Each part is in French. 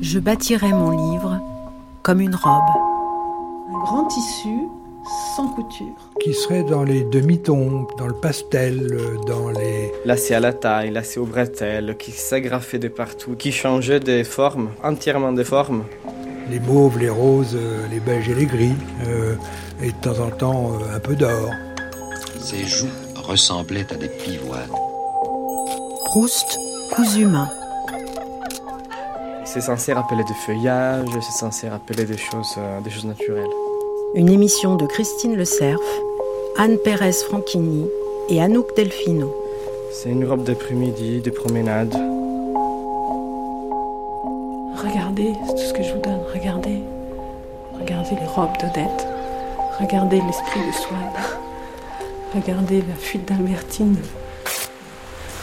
Je bâtirai mon livre comme une robe. Un grand tissu sans couture. Qui serait dans les demi-tons, dans le pastel, dans les... Lacé à la taille, lacé au bretelles, qui s'agrafait de partout, qui changeait de forme, entièrement de forme. Les mauves, les roses, les beiges et les gris, euh, et de temps en temps euh, un peu d'or. Ses joues ressemblaient à des pivoines. Proust, cousu main. C'est censé rappeler des feuillages, c'est censé rappeler des choses, des choses naturelles. Une émission de Christine Le Cerf, Anne Pérez Franchini et Anouk Delfino. C'est une robe d'après-midi, de promenade. Regardez, c'est tout ce que je vous donne, regardez. Regardez les robes d'Odette. Regardez l'esprit de Swann. Regardez la fuite d'Albertine.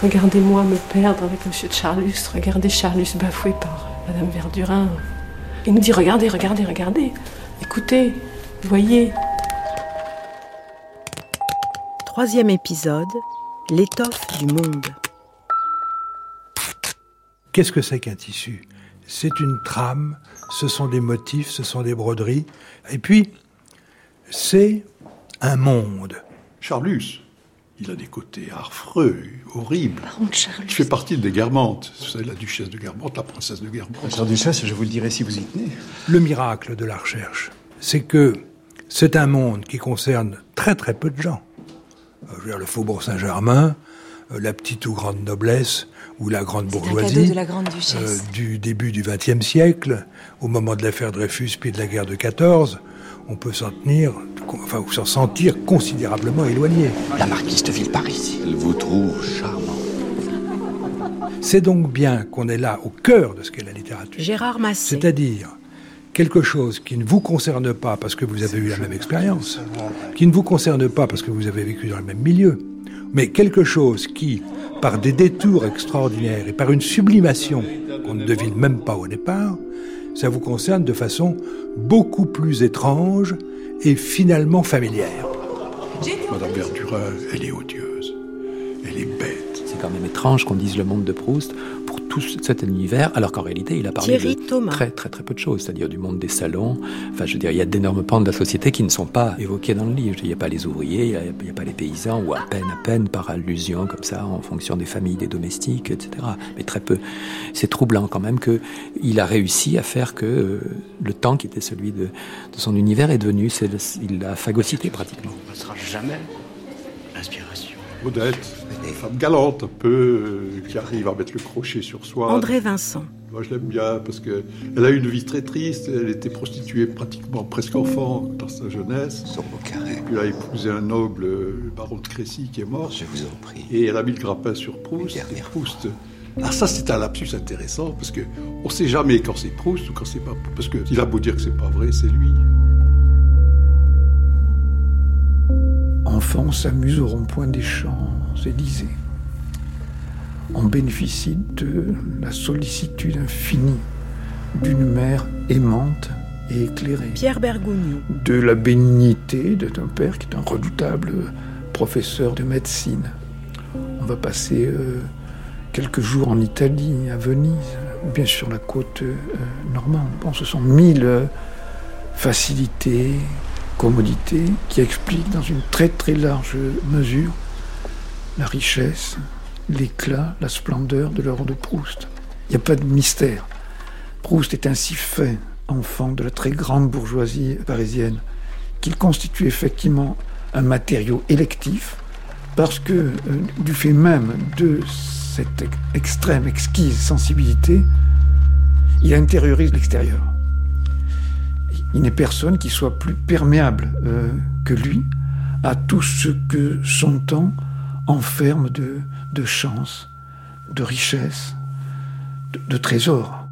Regardez-moi me perdre avec Monsieur de Charlus. Regardez Charlus bafoué par Madame Verdurin. Il nous dit regardez, regardez, regardez. Écoutez, voyez. Troisième épisode, l'étoffe du monde. Qu'est-ce que c'est qu'un tissu? C'est une trame, ce sont des motifs, ce sont des broderies. Et puis, c'est un monde. Charlus, il a des côtés affreux, horribles. Je fais partie des Guermantes. C'est la duchesse de Guermantes, la princesse de Guermantes. Sœur duchesse, je vous le dirai si vous y tenez. Le miracle de la recherche, c'est que c'est un monde qui concerne très très peu de gens. Euh, je veux dire, le faubourg Saint-Germain, euh, la petite ou grande noblesse, ou la grande bourgeoisie de la grande duchesse. euh, du début du XXe siècle, au moment de l'affaire Dreyfus puis de la guerre de 14, on peut s'en tenir, enfin, ou s'en sentir considérablement éloigné. La marquise de Villeparisis. Elle vous trouve charmant. C'est donc bien qu'on est là au cœur de ce qu'est la littérature. Gérard Massé. C'est-à-dire quelque chose qui ne vous concerne pas parce que vous avez eu la même expérience, qui ne vous concerne pas parce que vous avez vécu dans le même milieu, mais quelque chose qui, par des détours extraordinaires et par une sublimation qu'on ne devine même pas au départ, ça vous concerne de façon beaucoup plus étrange et finalement familière. Madame Verdurin, elle est odieuse. Elle est bête. C'est quand même étrange qu'on dise le monde de Proust tout cet univers, alors qu'en réalité, il a parlé Thierry de Thomas. très très très peu de choses, c'est-à-dire du monde des salons. Enfin, je veux dire, il y a d'énormes pans de la société qui ne sont pas évoqués dans le livre. Il n'y a pas les ouvriers, il n'y a, pas les paysans, ou à peine, à peine par allusion comme ça, en fonction des familles, des domestiques, etc. Mais très peu. C'est troublant quand même que il a réussi à faire que euh, le temps qui était celui de, de son univers est devenu, c'est le- il l'a phagocyté pratiquement. On ne passera jamais l'inspiration. Odette, une femme galante un peu, euh, qui arrive à mettre le crochet sur soi. André Vincent. Moi, je l'aime bien parce que elle a eu une vie très triste. Elle était prostituée pratiquement presque enfant dans sa jeunesse. Sur vos carrés. Puis elle a épousé un noble, le baron de Crécy, qui est mort. Je vous en prie. Et elle a mis le grappin sur Proust. Et Proust. Ah, ça, c'est un lapsus intéressant parce que on sait jamais quand c'est Proust ou quand c'est pas Parce que il a beau dire que c'est pas vrai, c'est lui. Enfants s'amuse au rond-point des Champs-Élysées. On bénéficie de la sollicitude infinie d'une mère aimante et éclairée. Pierre Bergogneau. De la bénignité d'un père qui est un redoutable professeur de médecine. On va passer euh, quelques jours en Italie, à Venise, ou bien sur la côte euh, normande. Bon, ce sont mille euh, facilités, qui expliquent dans une très très large mesure la richesse, l'éclat, la splendeur de l'œuvre de Proust. Il n'y a pas de mystère. Proust est ainsi fait, enfant de la très grande bourgeoisie parisienne, qu'il constitue effectivement un matériau électif, parce que euh, du fait même de cette ex- extrême, exquise sensibilité, il intériorise l'extérieur. Il n'est personne qui soit plus perméable euh, que lui à tout ce que son temps enferme de, de chance, de richesse, de, de trésors.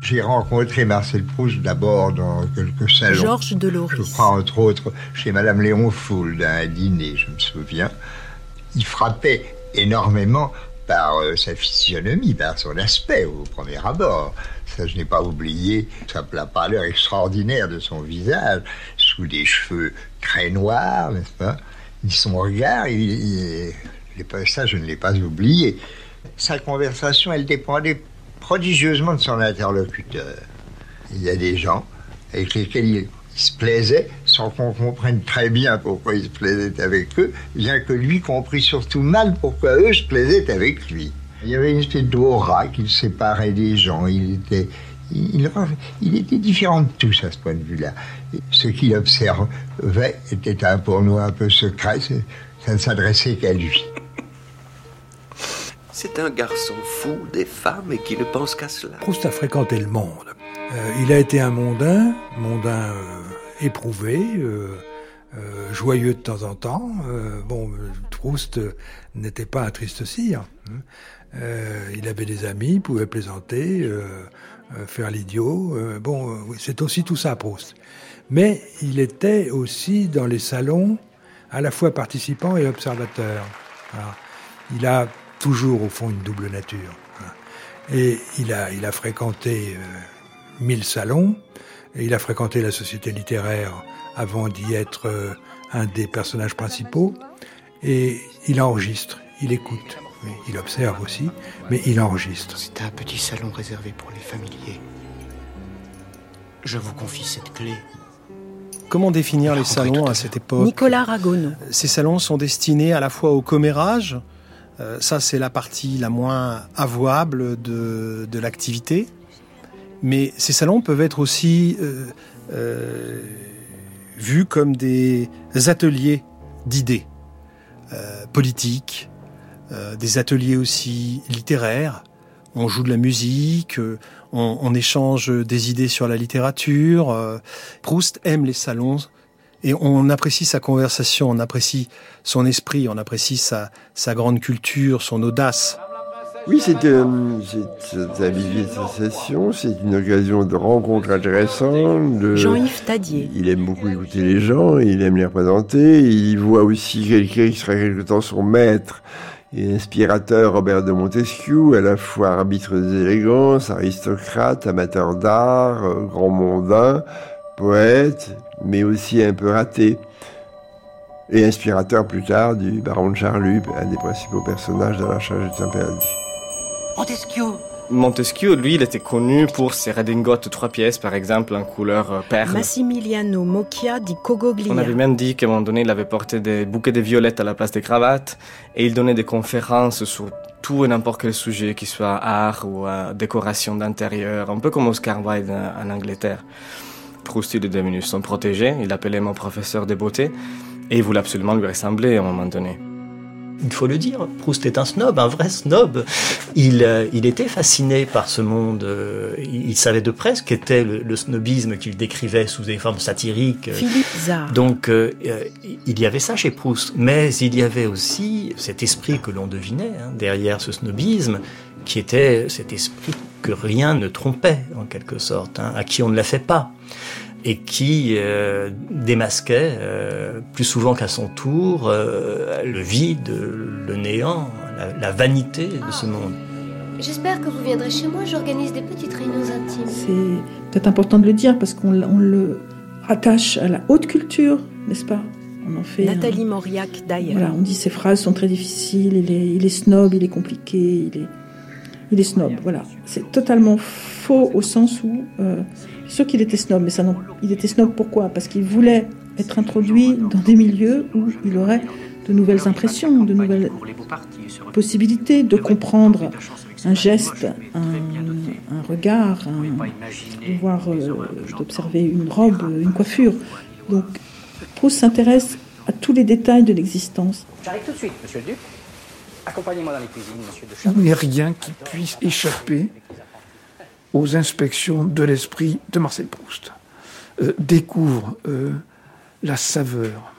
J'ai rencontré Marcel Proust d'abord dans quelques salons. Georges Je Deloris. crois entre autres chez Madame Léon Fould à un dîner, je me souviens. Il frappait énormément par euh, sa physionomie, par son aspect au premier abord. Ça, je n'ai pas oublié sa- pâleur extraordinaire de son visage, sous des cheveux très noirs, n'est-ce pas? Et Son regard, il, il- il ça, je ne l'ai pas oublié. Sa conversation, elle dépendait prodigieusement de son interlocuteur. Il y a des gens avec lesquels il, se plaisait sans qu'on comprenne très bien pourquoi il se plaisait avec eux, bien que lui comprit surtout mal pourquoi eux se plaisaient avec lui. Il y avait une espèce d'aura qui séparait des gens. Il était, il, il, était différent de tous à ce point de vue-là. Ce qu'il observait était un, pour nous un peu secret. Ça ne s'adressait qu'à lui. C'est un garçon fou des femmes et qui ne pense qu'à cela. Proust a fréquenté le monde. Euh, il a été un mondain, mondain euh, éprouvé, euh, joyeux de temps en temps. bon, Proust n'était pas un triste cire. Hein. il avait des amis, pouvait plaisanter, faire l'idiot. bon, c'est aussi tout ça, Proust. Mais il était aussi dans les salons, à la fois participant et observateur. il a toujours, au fond, une double nature. Hein. Et il a, il a fréquenté mille salons. Et il a fréquenté la société littéraire avant d'y être euh, un des personnages principaux. Et il enregistre, il écoute, il observe aussi, mais il enregistre. C'est un petit salon réservé pour les familiers. Je vous confie cette clé. Comment définir les salons à cette époque Nicolas Ragono. Ces salons sont destinés à la fois au commérage, euh, ça c'est la partie la moins avouable de, de l'activité, mais ces salons peuvent être aussi euh, euh, vus comme des ateliers d'idées euh, politiques, des ateliers aussi littéraires. On joue de la musique, on, on, échange des idées sur la littérature. Proust aime les salons et on apprécie sa conversation, on apprécie son esprit, on apprécie sa, sa grande culture, son audace. Oui, c'est euh, un vivier de sensation, c'est une occasion de rencontre intéressante. Jean-Yves Tadier. Il aime beaucoup écouter les gens, il aime les représenter, il voit aussi quelqu'un qui sera quelque temps son maître et inspirateur, Robert de Montesquieu, à la fois arbitre des élégances, aristocrate, amateur d'art, euh, grand mondain, poète, mais aussi un peu raté et inspirateur plus tard du baron de Charlus, un des principaux personnages de la charge de temps perdu. Montesquieu Montesquieu, lui, il était connu pour ses redingotes trois pièces, par exemple, en couleur euh, perle. Massimiliano Mocchia di Cogoglia. On avait même dit qu'à un moment donné, il avait porté des bouquets de violettes à la place des cravates, et il donnait des conférences sur tout et n'importe quel sujet, qu'il soit art ou euh, décoration d'intérieur, un peu comme Oscar Wilde en Angleterre. Proust, il est devenu son protégé, il l'appelait mon professeur de beauté, et il voulait absolument lui ressembler à un moment donné il faut le dire, Proust est un snob, un vrai snob. Il, euh, il était fasciné par ce monde. Euh, il, savait de près ce qu'était le, snobisme qu'il décrivait sous des formes satiriques. Philippe Zard. Donc, euh, il y avait ça chez Proust. Mais il y avait aussi cet esprit que l'on devinait hein, derrière ce snobisme, qui était cet esprit que rien ne trompait, en quelque sorte, hein, à qui on ne l'a fait pas et qui euh, démasquait euh, plus souvent qu'à son tour euh, le vide, le néant, la, vanité de ce monde. J'espère que vous viendrez chez moi, j'organise des petites réunions intimes. C'est peut-être important de le dire parce qu'on le rattache à la haute culture, n'est-ce pas? On en fait Nathalie Mauriac d'ailleurs. Voilà, on dit ces phrases sont très difficiles, il est, il est snob, il est compliqué, il est, il est snob. Voilà, c'est totalement faux au sens où sûr qu'il était snob, mais ça non. Il était snob pourquoi? Parce qu'il voulait être introduit dans des milieux où il aurait de nouvelles impressions, de nouvelles possibilités de comprendre un geste, un, regard, de voir, euh, d'observer une robe, une coiffure. Donc, Proust s'intéresse à tous les détails de l'existence. J'arrive tout de suite, monsieur le duc. Accompagnez-moi dans les cuisines, monsieur de Il n'y a rien qui puisse échapper aux inspections de l'esprit de Marcel Proust. Euh, découvre euh, la saveur,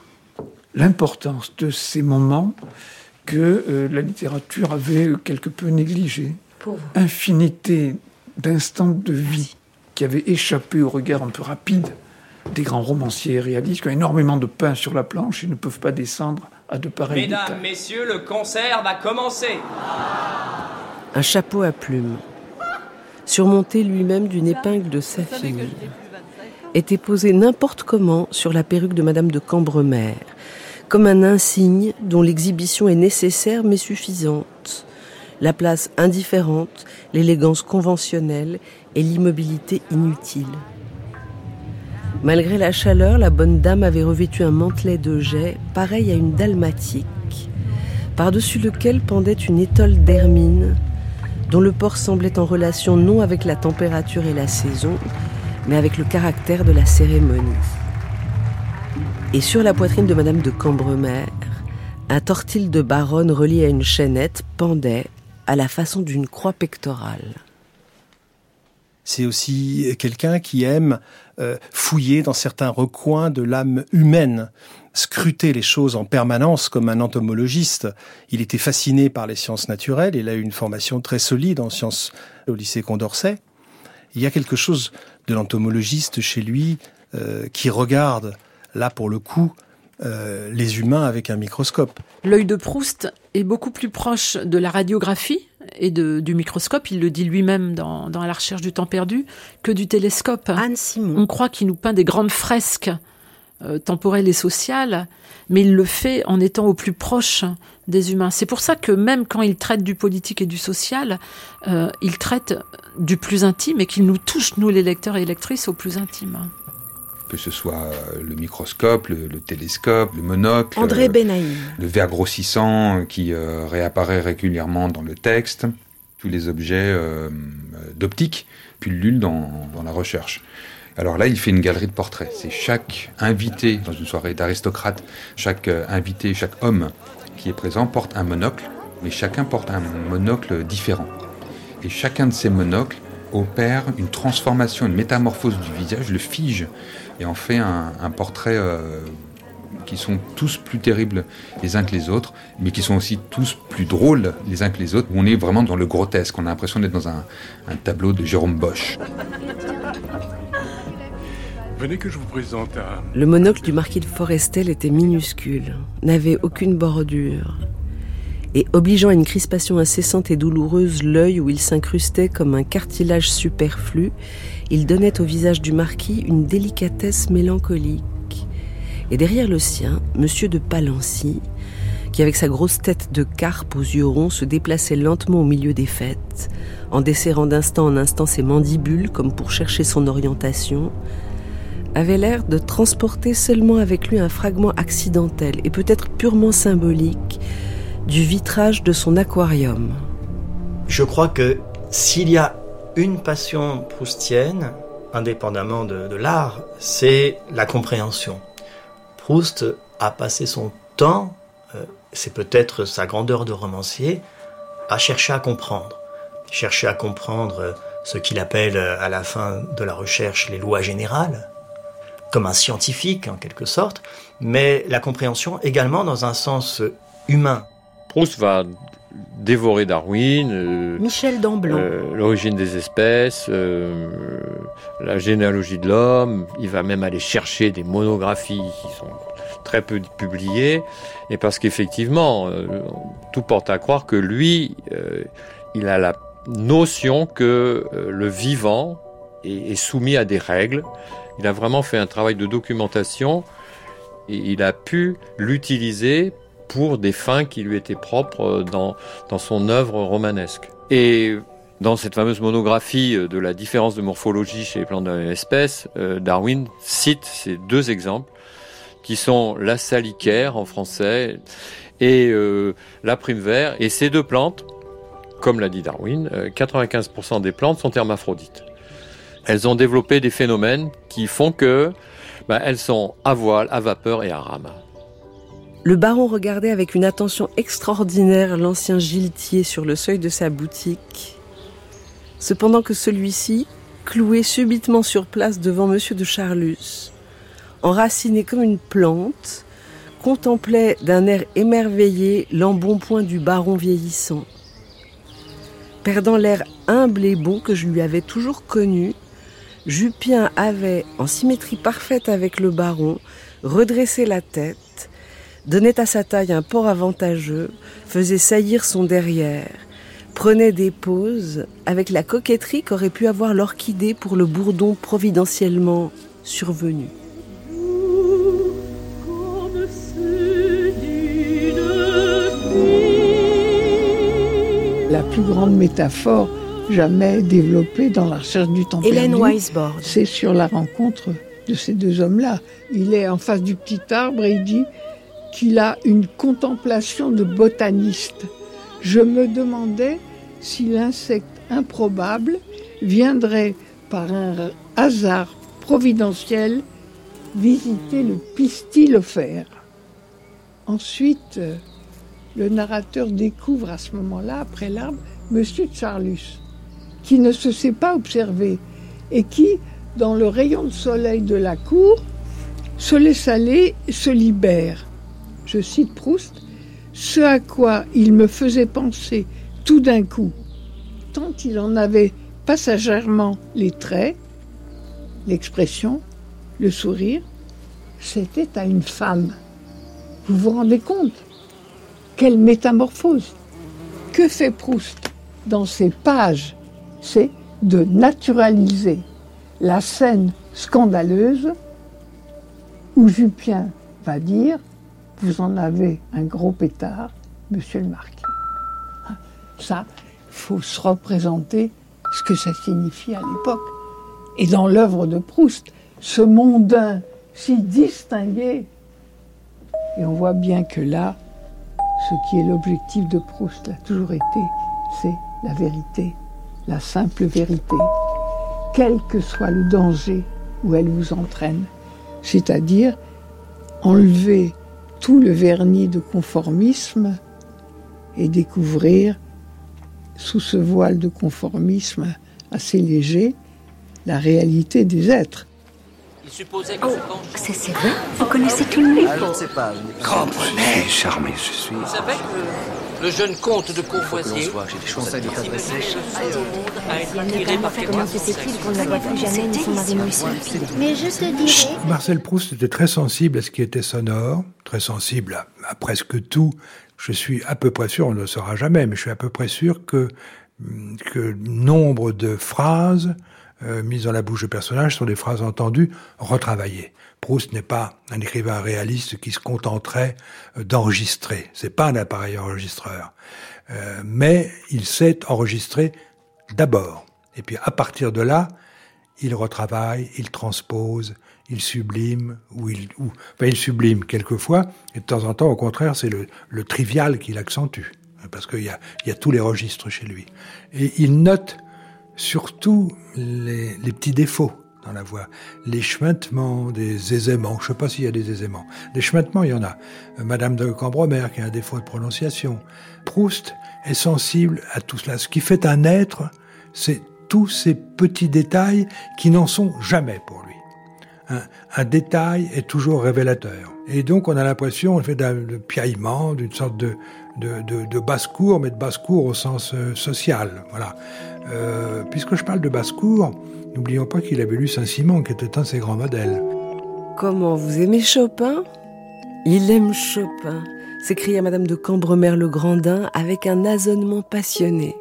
l'importance de ces moments que euh, la littérature avait quelque peu négligés. Infinité d'instants de vie qui avaient échappé au regard un peu rapide des grands romanciers réalistes qui ont énormément de pain sur la planche et ne peuvent pas descendre à de pareils Mesdames, messieurs, le concert va commencer. Un chapeau à plumes, surmonté lui-même d'une épingle de saphir, était posé n'importe comment sur la perruque de Madame de Cambremer, comme un insigne dont l'exhibition est nécessaire mais suffisante, la place indifférente, l'élégance conventionnelle et l'immobilité inutile. Malgré la chaleur, la bonne dame avait revêtu un mantelet de jet, pareil à une dalmatique, par-dessus lequel pendait une étole d'hermine, dont le port semblait en relation non avec la température et la saison, mais avec le caractère de la cérémonie. Et sur la poitrine de Madame de Cambremer, un tortil de baronne relié à une chaînette pendait à la façon d'une croix pectorale. C'est aussi quelqu'un qui aime euh, fouiller dans certains recoins de l'âme humaine, scruter les choses en permanence comme un entomologiste. Il était fasciné par les sciences naturelles, il a eu une formation très solide en sciences au lycée Condorcet. Il y a quelque chose de l'entomologiste chez lui euh, qui regarde, là pour le coup, euh, les humains avec un microscope. L'œil de Proust est beaucoup plus proche de la radiographie et de, du microscope, il le dit lui-même dans, dans, La recherche du temps perdu, que du télescope. Anne Simon. On croit qu'il nous peint des grandes fresques euh, temporelles et sociales, mais il le fait en étant au plus proche des humains. C'est pour ça que même quand il traite du politique et du social, euh, il traite du plus intime et qu'il nous touche, nous les lecteurs et lectrices, au plus intime que ce soit euh, le microscope, le, le télescope, le monocle, André Benaïm. le verre grossissant qui euh, réapparaît régulièrement dans le texte, tous les objets euh, d'optique pullulent dans, dans la recherche. Alors là, il fait une galerie de portraits. C'est chaque invité dans une soirée d'aristocrate, chaque invité, chaque homme qui est présent porte un monocle, mais chacun porte un monocle différent. Et chacun de ces monocles opère une transformation, une métamorphose du visage, le fige et en fait un, portrait euh, qui sont tous plus terribles les uns que les autres, mais qui sont aussi tous plus drôles les uns que les autres. On est vraiment dans le grotesque, on a l'impression d'être dans un, tableau de Jérôme Bosch. Le monocle du marquis de Forestel était minuscule, n'avait aucune bordure, et obligeant à une crispation incessante et douloureuse l'œil où il s'incrustait comme un cartilage superflu, il donnait au visage du marquis une délicatesse mélancolique. Et derrière le sien, Monsieur de Palancy, qui avec sa grosse tête de carpe aux yeux ronds se déplaçait lentement au milieu des fêtes, en desserrant d'instant en instant ses mandibules comme pour chercher son orientation, avait l'air de transporter seulement avec lui un fragment accidentel et peut-être purement symbolique du vitrage de son aquarium. Je crois que s'il y a une passion proustienne, indépendamment de, l'art, c'est la compréhension. Proust a passé son temps, euh, c'est peut-être sa grandeur de romancier, à chercher à comprendre. Chercher à comprendre ce qu'il appelle à la fin de la recherche les lois générales, comme un scientifique en quelque sorte, mais la compréhension également dans un sens humain. Proust va dévorer Darwin, euh, Michel Damblon, euh, l'origine des espèces, euh, la généalogie de l'homme. Il va même aller chercher des monographies qui sont très peu publiées, et parce qu'effectivement, euh, tout porte à croire que lui, euh, il a la notion que euh, le vivant est, est soumis à des règles. Il a vraiment fait un travail de documentation et il a pu l'utiliser pour des fins qui lui étaient propres dans, dans son œuvre romanesque. Et dans cette fameuse monographie de la différence de morphologie chez les plantes de la même espèce, euh, Darwin cite ces deux exemples qui sont la salicaire en français et euh, la prime vert. Et ces deux plantes, comme l'a dit Darwin, euh, 95% des plantes sont hermaphrodites. Elles ont développé des phénomènes qui font que bah, elles sont à voile, à vapeur et à rame. Le baron regardait avec une attention extraordinaire l'ancien giletier sur le seuil de sa boutique, cependant que celui-ci, cloué subitement sur place devant Monsieur de Charlus, enraciné comme une plante, contemplait d'un air émerveillé l'embonpoint du baron vieillissant. Perdant l'air humble et beau que je lui avais toujours connu, Jupien avait, en symétrie parfaite avec le baron, redressé la tête, donnait à sa taille un port avantageux, faisait saillir son derrière, prenait des pauses avec la coquetterie qu'aurait pu avoir l'orchidée pour le bourdon providentiellement survenu. La plus grande métaphore jamais développée dans la recherche du temps Hélène perdu. Weisbord. C'est sur la rencontre de ces deux hommes-là. Il est en face du petit arbre et il dit qu'il a une contemplation de botaniste. Je me demandais si l'insecte improbable viendrait par un hasard providentiel visiter le pistil offert. Ensuite, euh, le narrateur découvre à ce moment-là, après l'arbre, Monsieur Charlus, qui ne se sait pas observer et qui, dans le rayon de soleil de la cour, se laisse aller, se libère. Je cite Proust, ce à quoi il me faisait penser tout d'un coup, tant il en avait passagèrement les traits, l'expression, le sourire, c'était à une femme. Vous vous rendez compte Quelle métamorphose Que fait Proust dans ces pages C'est de naturaliser la scène scandaleuse où Jupien va dire Vous en avez un gros pétard, monsieur le marquis. Ça, il faut se représenter ce que ça signifie à l'époque. Et dans l'œuvre de Proust, ce mondain si distingué. Et on voit bien que là, ce qui est l'objectif de Proust a toujours été, c'est la vérité, la simple vérité, quel que soit le danger où elle vous entraîne. C'est-à-dire enlever tout le vernis de conformisme et découvrir sous ce voile de conformisme assez léger la réalité des êtres. Il supposait que Oh, c'est vrai Vous connaissez tout le monde Ah, je ne sais pas. Comprenez, charmé, je suis. Vous savez que le jeune comte de Courvoisier, J'ai des choses à dire. si a été Elle ne attiré par comment se fait-il qu'on ne la voit plus jamais ni son mari non plus Mais je te dirais... Marcel Proust était très sensible à ce qui était sonore, très sensible à, à presque tout. Je suis à peu près sûr, on ne le saura jamais, mais je suis à peu près sûr que, hum, que nombre de phrases euh, mises dans la bouche de personnages sont des phrases entendues, retravaillées. Proust n'est pas un écrivain réaliste qui se contenterait d'enregistrer. C'est pas un appareil enregistreur. Euh, mais il sait enregistrer d'abord. Et puis à partir de là, il retravaille, il transpose, il sublime, ou il, ou, enfin, il sublime quelquefois, et de temps en temps, au contraire, c'est le, le trivial qu'il accentue, parce qu'il y a, y a tous les registres chez lui. Et il note surtout les, les petits défauts dans la voix, les chemintements, des aiséments, je ne sais pas s'il y a des aiséments, des chemintements, il y en a. Euh, Madame de Cambremer qui a un défaut de prononciation. Proust est sensible à tout cela. Ce qui fait un être, c'est tous ces petits détails qui n'en sont jamais pour lui. Un, détail est toujours révélateur. Et donc on a l'impression, on fait d'un piaillement, d'une sorte de, de basse-cour, mais de basse-cour au sens euh, social. Voilà. Euh, puisque je parle de basse-cour, n'oublions pas qu'il avait lu Saint-Simon, qui était un de ses grands modèles. Comment vous aimez Chopin? Il aime Chopin, s'écria Madame de Cambremer-le-Grandin avec un asonnement passionné.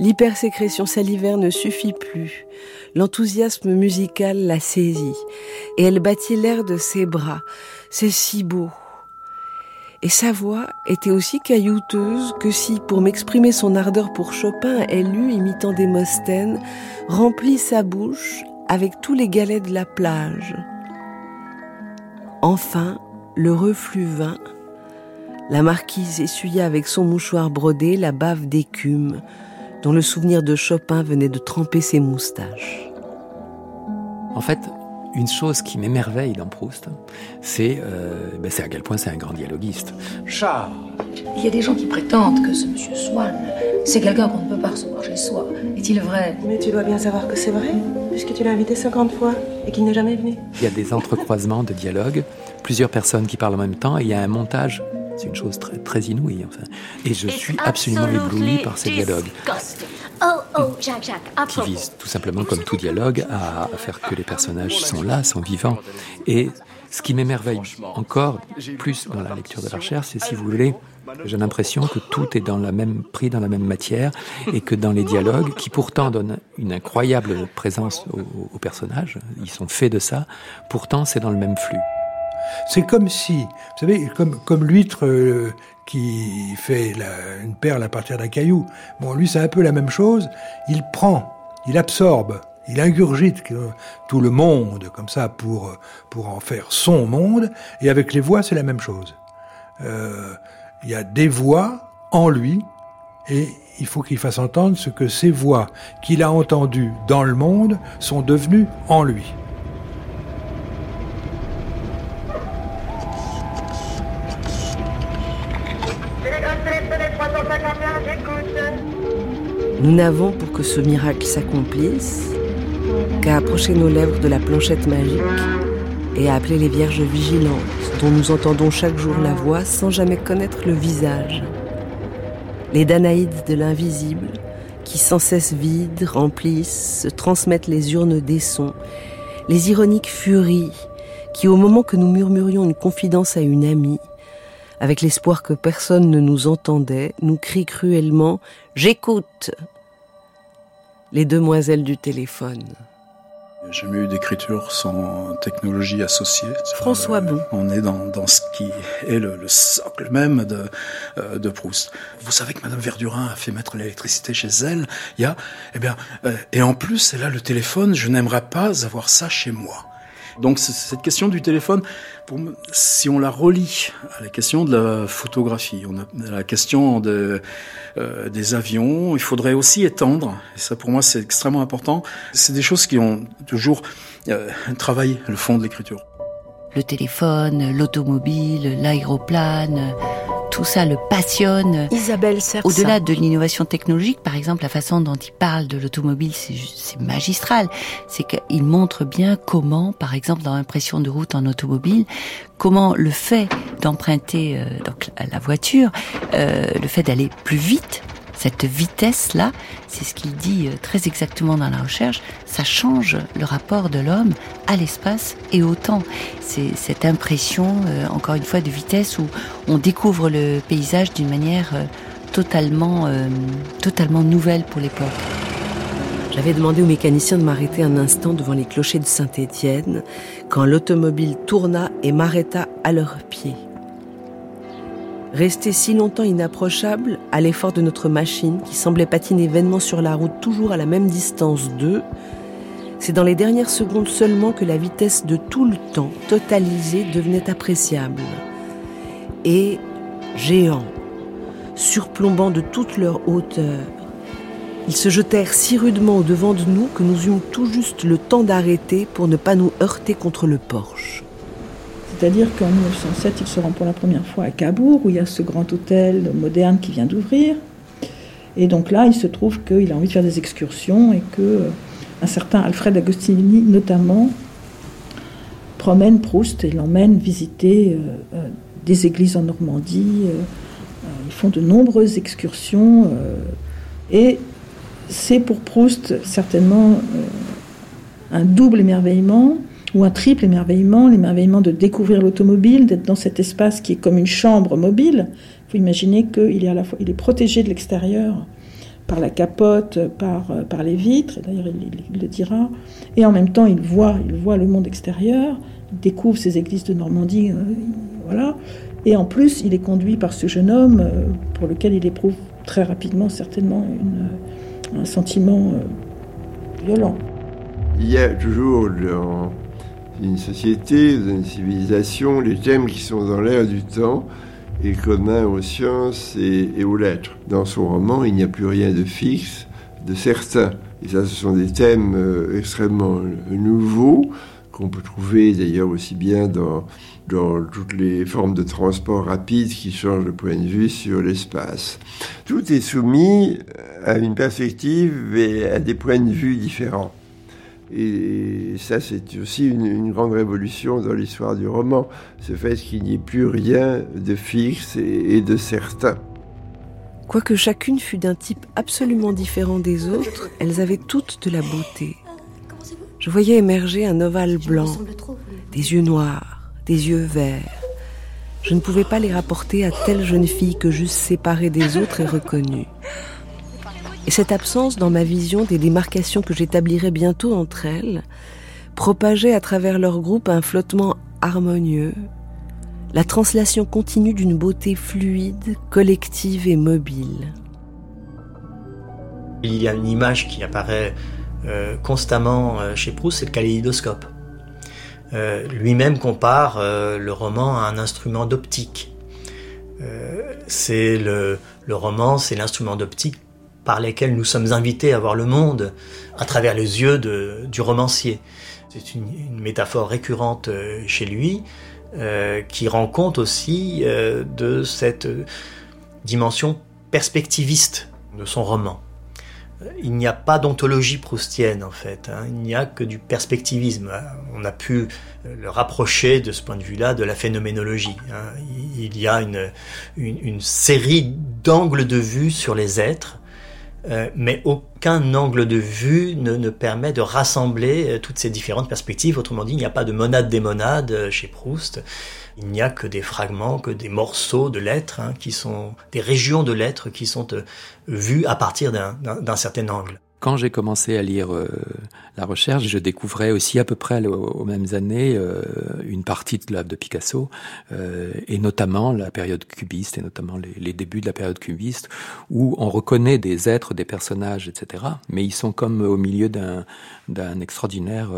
L'hypersécrétion salivaire ne suffit plus. L'enthousiasme musical la saisit, et elle battit l'air de ses bras. C'est si beau. Et sa voix était aussi caillouteuse que si, pour m'exprimer son ardeur pour Chopin, elle eût, imitant Démosthène, rempli sa bouche avec tous les galets de la plage. Enfin, le reflux vint. La marquise essuya avec son mouchoir brodé la bave d'écume dont le souvenir de Chopin venait de tremper ses moustaches. En fait, une chose qui m'émerveille dans Proust, c'est euh, ben à quel point c'est un grand dialoguiste. Charles Il y a des gens qui prétendent que ce monsieur Swann, c'est quelqu'un qu'on ne peut pas recevoir chez soi. Est-il vrai? Mais tu dois bien savoir que c'est vrai, puisque tu l'as invité 50 fois et qu'il n'est jamais venu. Il y a des entrecroisements de dialogues, plusieurs personnes qui parlent en même temps, et il y a un montage c'est une chose très, très inouïe. Enfin. Et je suis absolument ébloui par ces dialogues. Oh, oh, Jacques, Jacques, qui visent tout simplement, comme tout dialogue, à, à faire que les personnages sont là, sont vivants. Et ce qui m'émerveille encore plus dans la lecture de Larcher, c'est si vous voulez, j'ai l'impression que tout est dans la même pris dans la même matière et que dans les dialogues, qui pourtant donnent une incroyable présence aux, aux personnages, ils sont faits de ça, pourtant c'est dans le même flux. C'est comme si, vous savez, comme, comme l'huître euh, qui fait une perle à partir d'un caillou. Bon, lui, c'est un peu la même chose. Il prend, il absorbe, il ingurgite tout le monde comme ça pour, pour en faire son monde. Et avec les voix, c'est la même chose. Euh, il y a des voix en lui et il faut qu'il fasse entendre ce que ces voix qu'il a entendues dans le monde sont devenues en lui. Nous n'avons pour que ce miracle s'accomplisse qu'à approcher nos lèvres de la planchette magique et à appeler les vierges vigilantes dont nous entendons chaque jour la voix sans jamais connaître le visage. Les Danaïdes de l'invisible qui sans cesse vident, remplissent, se transmettent les urnes des sons, les ironiques furies qui au moment que nous murmurions une confidence à une amie, avec l'espoir que personne ne nous entendait, nous crient cruellement ⁇ J'écoute !⁇ Les demoiselles du téléphone. J'ai jamais eu d'écriture sans technologie associée. François Bon. On est dans, dans ce qui est le, le socle même de, euh, de Proust. Vous savez que Madame Verdurin a fait mettre l'électricité chez elle. Il y a, eh bien, euh, et en plus, elle a le téléphone. Je n'aimerais pas avoir ça chez moi. Donc cette question du téléphone, si on la relie à la question de la photographie, on a à la question euh, des avions, il faudrait aussi étendre, et ça pour moi c'est extrêmement important, c'est des choses qui ont toujours euh, travaillé le fond de l'écriture. Le téléphone, l'automobile, l'aéroplane, tout ça le passionne. Isabelle. Au-delà de l'innovation technologique, par exemple, la façon dont il parle de l'automobile, c'est magistral. C'est qu'il montre bien comment, par exemple, dans l'impression de route en automobile, comment le fait d'emprunter euh, donc la la voiture, euh, le fait d'aller plus vite, cette vitesse-là, c'est ce qu'il dit euh, très exactement dans la recherche, ça change le rapport de l'homme à l'espace et au temps. C'est cette impression, euh, encore une fois, de vitesse où on découvre le paysage d'une manière euh, totalement, totalement nouvelle pour l'époque. J'avais demandé au mécanicien de m'arrêter un instant devant les clochers de Saint-Étienne quand l'automobile tourna et m'arrêta à leurs pieds. Resté si longtemps inapprochable à l'effort de notre machine qui semblait patiner vainement sur la route toujours à la même distance d'eux, c'est dans les dernières secondes seulement que la vitesse de tout le temps totalisée devenait appréciable. Et géants, surplombant de toute leur hauteur, ils se jetèrent si rudement au devant de nous que nous eûmes tout juste le temps d'arrêter pour ne pas nous heurter contre le porche. C'est-à-dire qu'en 1907, il se rend pour la première fois à Cabourg, où il y a ce grand hôtel moderne qui vient d'ouvrir. Et donc là, il se trouve qu'il a envie de faire des excursions et que euh, un certain Alfred Agostini, notamment, promène Proust et l'emmène visiter euh, euh, des églises en Normandie. ils font de nombreuses excursions et c'est pour Proust certainement un double émerveillement ou un triple émerveillement, l'émerveillement de découvrir l'automobile, d'être dans cet espace qui est comme une chambre mobile. Il faut imaginer qu'il est à la fois, il est protégé de l'extérieur par la capote, par, euh, par les vitres, d'ailleurs il, le dira, et en même temps il voit, il voit le monde extérieur, il découvre ces églises de Normandie, euh, voilà, et en plus il est conduit par ce jeune homme euh, pour lequel il éprouve très rapidement certainement un sentiment violent. Il y a toujours une société, dans une civilisation, les thèmes qui sont dans l'air du temps et communs aux sciences et, aux lettres. Dans son roman, il n'y a plus rien de fixe, de certain. Et ça, ce sont des thèmes euh, extrêmement nouveaux qu'on peut trouver d'ailleurs aussi bien dans, dans toutes les formes de transport rapide qui changent de point de vue sur l'espace. Tout est soumis à une perspective et à des points de vue différents. Et ça, c'est aussi une, grande révolution dans l'histoire du roman, ce fait qu'il n'y ait plus rien de fixe et, et de certain. Quoique chacune fût d'un type absolument différent des autres, elles avaient toutes de la beauté. Je voyais émerger un ovale blanc, des yeux noirs, des yeux verts. Je ne pouvais pas les rapporter à telle jeune fille que j'eusse séparée des autres et reconnue. Et cette absence dans ma vision des démarcations que j'établirais bientôt entre elles propageait à travers leur groupe un flottement harmonieux, la translation continue d'une beauté fluide, collective et mobile. Il y a une image qui apparaît euh, constamment euh, chez Proust, c'est le kaléidoscope. Euh, lui-même compare le roman à un instrument d'optique. c'est le, roman, c'est l'instrument d'optique par lequel nous sommes invités à voir le monde à travers les yeux du romancier. C'est une, métaphore récurrente chez lui qui rend compte aussi de cette dimension perspectiviste de son roman il n'y a pas d'ontologie proustienne en fait, hein. il n'y a que du perspectivisme. On a pu le rapprocher de ce point de vue-là de la phénoménologie. Hein. Il y a une, série d'angles de vue sur les êtres, euh, mais aucun angle de vue ne, ne, permet de rassembler euh, toutes ces différentes perspectives. Autrement dit, il n'y a pas de monade des monades euh, chez Proust. Il n'y a que des fragments, que des morceaux de lettres, hein, qui sont des régions de lettres qui sont vues à partir d'un certain angle. Quand j'ai commencé à lire euh, la recherche, je découvrais aussi à peu près aux, mêmes années euh, une partie de l'œuvre de Picasso, euh, et notamment la période cubiste, et notamment les, les, débuts de la période cubiste, où on reconnaît des êtres, des personnages, etc. Mais ils sont comme au milieu d'un d'un extraordinaire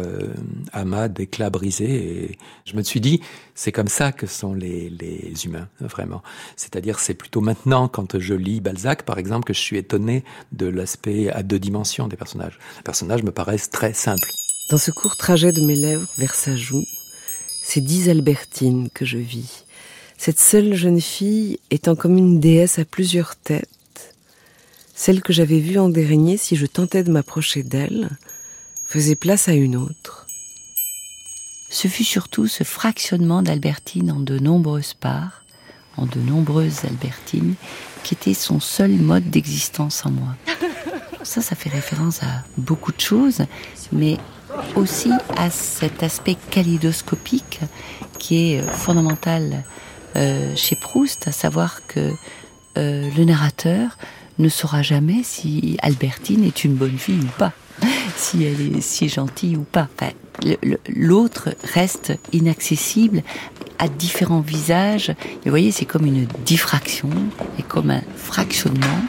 amas d'éclats brisés. Et je me suis dit, c'est comme ça que sont les, les humains, vraiment. C'est-à-dire, c'est plutôt maintenant, quand je lis Balzac, par exemple, que je suis étonné de l'aspect à deux dimensions des personnages. Les personnages me paraissent très simples. Dans ce court trajet de mes lèvres vers sa joue, c'est dix Albertines que je vis. Cette seule jeune fille étant comme une déesse à plusieurs têtes. Celle que j'avais vue en dernier, si je tentais de m'approcher d'elle, faisait place à une autre. Ce fut surtout ce fractionnement d'Albertine en de nombreuses parts, en de nombreuses Albertines, qui était son seul mode d'existence en moi. Ça, ça fait référence à beaucoup de choses, mais aussi à cet aspect kaléidoscopique qui est euh, fondamental euh, chez Proust, à savoir que euh, le narrateur ne saura jamais si Albertine est une bonne fille ou pas, si elle est si gentille ou pas. L'autre reste inaccessible à différents visages. Vous voyez, c'est comme une diffraction et comme un fractionnement.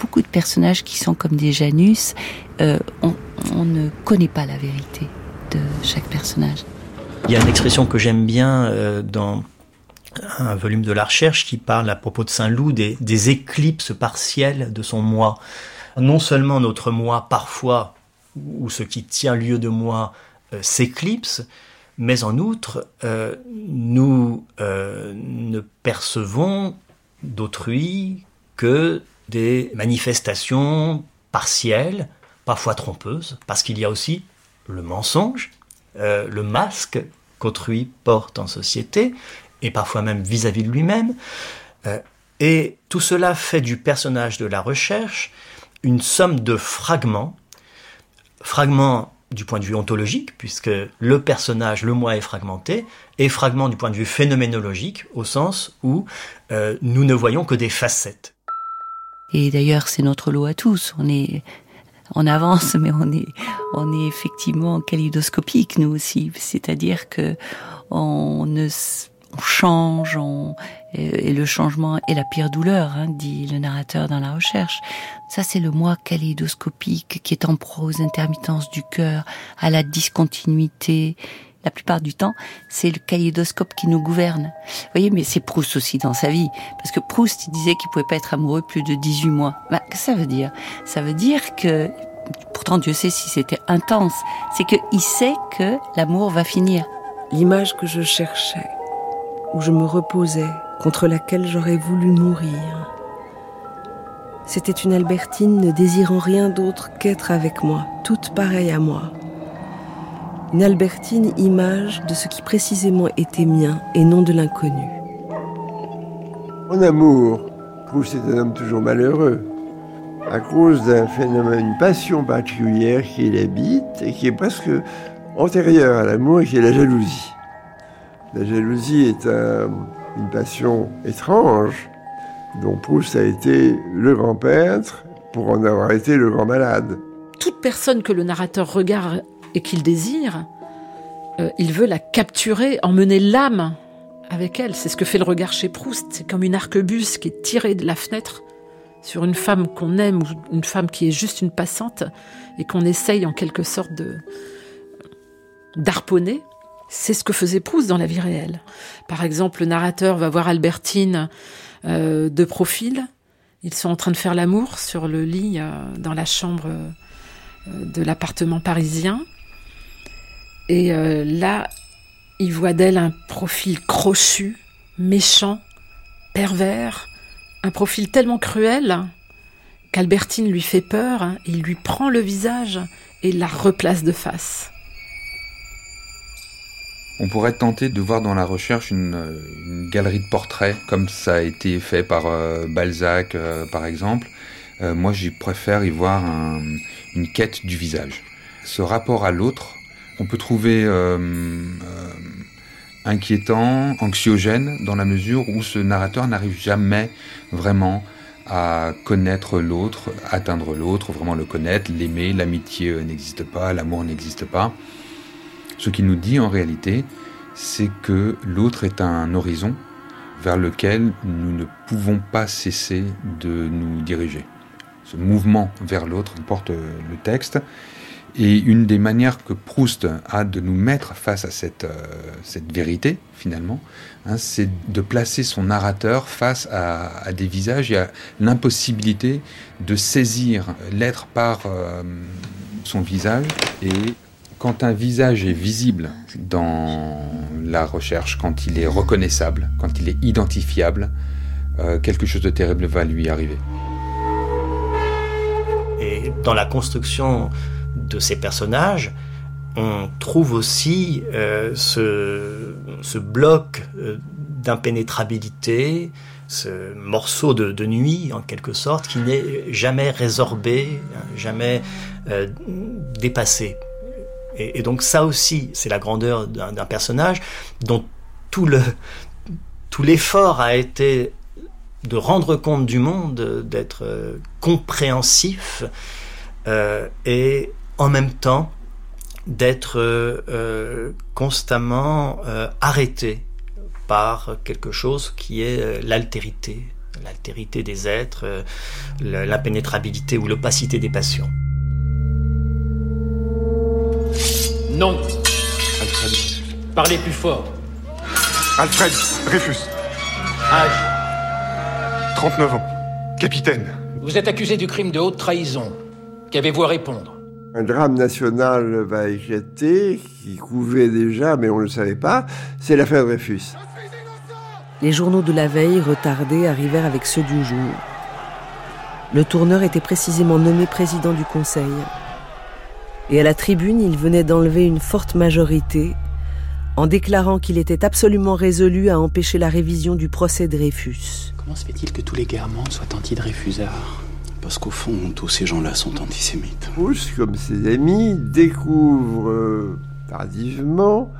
Beaucoup de personnages qui sont comme des Janus, euh, on, ne connaît pas la vérité de chaque personnage. Il y a une expression que j'aime bien euh, dans un volume de la recherche qui parle à propos de Saint-Loup des, éclipses partielles de son moi. Non seulement notre moi parfois, ou ce qui tient lieu de moi, euh, s'éclipse, mais en outre, nous ne percevons d'autrui que des manifestations partielles, parfois trompeuses, parce qu'il y a aussi le mensonge, euh, le masque qu'autrui porte en société, et parfois même vis-à-vis de lui-même. et tout cela fait du personnage de la recherche une somme de fragments, fragments du point de vue ontologique, puisque le personnage, le moi est fragmenté, et fragment du point de vue phénoménologique, au sens où euh, nous ne voyons que des facettes. Et d'ailleurs, c'est notre lot à tous. On est, on avance, mais on est, on est effectivement kaléidoscopique nous aussi. C'est-à-dire que on ne on change, et le changement est la pire douleur, hein, dit le narrateur dans la recherche. Ça, c'est le moi kaléidoscopique qui est en prose intermittence du cœur, à la discontinuité. La plupart du temps, c'est le kaléidoscope qui nous gouverne. Vous voyez, mais c'est Proust aussi dans sa vie. Parce que Proust, il disait qu'il pouvait pas être amoureux plus de 18 mois. Bah, que ça veut dire? Ça veut dire que, pourtant Dieu sait si c'était intense, c'est qu'il sait que l'amour va finir. L'image que je cherchais, où je me reposais, contre laquelle j'aurais voulu mourir. C'était une Albertine ne désirant rien d'autre qu'être avec moi, toute pareille à moi. Une Albertine image de ce qui précisément était mien et non de l'inconnu. En amour, Proust est un homme toujours malheureux, à cause d'un phénomène, une passion particulière qui l'habite et qui est presque antérieure à l'amour et qui est la jalousie. La jalousie est une passion étrange dont Proust a été le grand peintre pour en avoir été le grand malade. Toute personne que le narrateur regarde et qu'il désire euh, il veut la capturer, emmener l'âme avec elle. C'est ce que fait le regard chez Proust. C'est comme une arquebuse qui est tirée de la fenêtre sur une femme qu'on aime ou une femme qui est juste une passante et qu'on essaye en quelque sorte de d'harponner. C'est ce que faisait Proust dans la vie réelle. Par exemple, le narrateur va voir Albertine euh, de profil. Ils sont en train de faire l'amour sur le lit euh, dans la chambre de l'appartement parisien. Et là, il voit d'elle un profil crochu, méchant, pervers, un profil tellement cruel qu'Albertine lui fait peur, hein, il lui prend le visage et la replace de face. On pourrait tenter de voir dans la recherche une, galerie de portraits, comme ça a été fait par euh, Balzac, euh, par exemple. Euh, moi, j'y préfère y voir une quête du visage. Ce rapport à l'autre, on peut trouver inquiétant, anxiogène, dans la mesure où ce narrateur n'arrive jamais vraiment à connaître l'autre, atteindre l'autre, vraiment le connaître, l'aimer, l'amitié n'existe pas, l'amour n'existe pas. Ce qu'il nous dit en réalité, c'est que l'autre est un horizon vers lequel nous ne pouvons pas cesser de nous diriger. Ce mouvement vers l'autre porte le texte. Et une des manières que Proust a de nous mettre face à cette, euh, vérité, finalement, hein, c'est de placer son narrateur face à, des visages et à l'impossibilité de saisir l'être par euh, son visage et quand un visage est visible dans la recherche, quand il est reconnaissable, quand il est identifiable, euh, quelque chose de terrible va lui arriver. Et dans la construction de ces personnages, on trouve aussi euh, ce, bloc euh, d'impénétrabilité, ce morceau de, nuit en quelque sorte, qui n'est jamais résorbé, jamais dépassé. Et, donc ça aussi, c'est la grandeur d'un personnage dont tout le tout l'effort a été de rendre compte du monde, d'être euh, compréhensif euh, et en même temps d'être euh, constamment arrêté par quelque chose qui est l'altérité, l'altérité des êtres, l'impénétrabilité ou l'opacité des passions. Non. Alfred. Parlez plus fort. Alfred Dreyfus. Âge 39 ans. Capitaine. Vous êtes accusé du crime de haute trahison. Qu'avez-vous à répondre? Un drame national va éclater, qui couvait déjà, mais on ne le savait pas, c'est l'affaire Dreyfus. Les journaux de la veille, retardés, arrivèrent avec ceux du jour. Le tourneur était précisément nommé président du Conseil et à la tribune il venait d'enlever une forte majorité en déclarant qu'il était absolument résolu à empêcher la révision du procès Dreyfus. Comment se fait-il que tous les guermantes soient anti-Dreyfusards? Parce qu'au fond, tous ces gens-là sont antisémites. Bush, comme ses amis, découvre euh, tardivement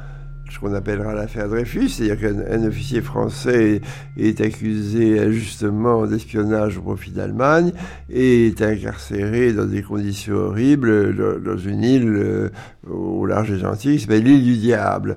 ce qu'on appellera l'affaire Dreyfus, c'est-à-dire qu'un officier français est accusé injustement d'espionnage au profit d'Allemagne et est incarcéré dans des conditions horribles dans une île euh, au large des Antilles qui s'appelle l'île du Diable.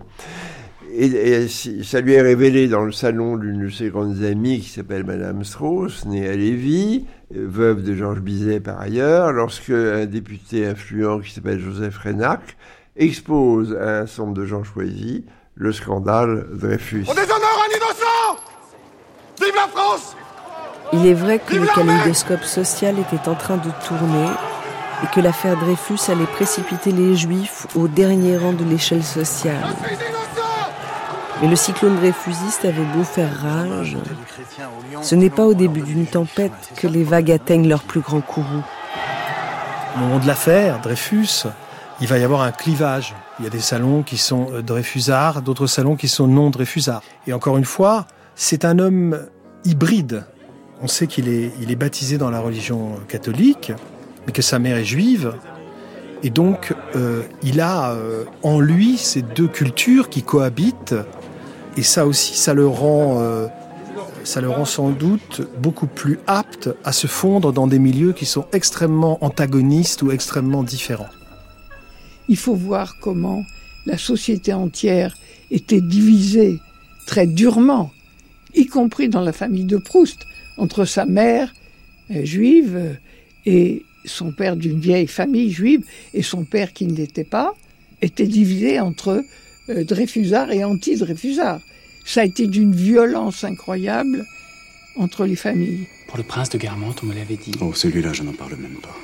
Et, ça lui est révélé dans le salon d'une de ses grandes amies qui s'appelle Madame Strauss, née à Lévis, veuve de Georges Bizet par ailleurs, lorsque un député influent qui s'appelle Joseph Renac expose à un centre de gens choisis le scandale Dreyfus. On déshonore un innocent Vive la France Il est vrai que le kaléidoscope social était en train de tourner et que l'affaire Dreyfus allait précipiter les Juifs au dernier rang de l'échelle sociale. Mais le cyclone dreyfusiste avait beau faire rage, ce n'est pas au début d'une tempête que les vagues atteignent leur plus grand courroux. Au moment de l'affaire, Dreyfus, il va y avoir un clivage. Il y a des salons qui sont euh, Dreyfusards, d'autres salons qui sont non Dreyfusards. Et encore une fois, c'est un homme hybride. On sait qu'il est, baptisé dans la religion catholique, mais que sa mère est juive. Et donc, euh, il a euh, en lui ces deux cultures qui cohabitent. Et ça aussi, ça le rend, ça le rend sans doute beaucoup plus apte à se fondre dans des milieux qui sont extrêmement antagonistes ou extrêmement différents. Il faut voir comment la société entière était divisée très durement, y compris dans la famille de Proust, entre sa mère euh, juive euh, et son père d'une vieille famille juive et son père qui ne l'était pas, était divisé entre euh, Dreyfusard et anti-Dreyfusard. Ça a été d'une violence incroyable entre les familles. Pour le prince de Guermantes, on me l'avait dit. Oh, celui-là, je n'en parle même pas.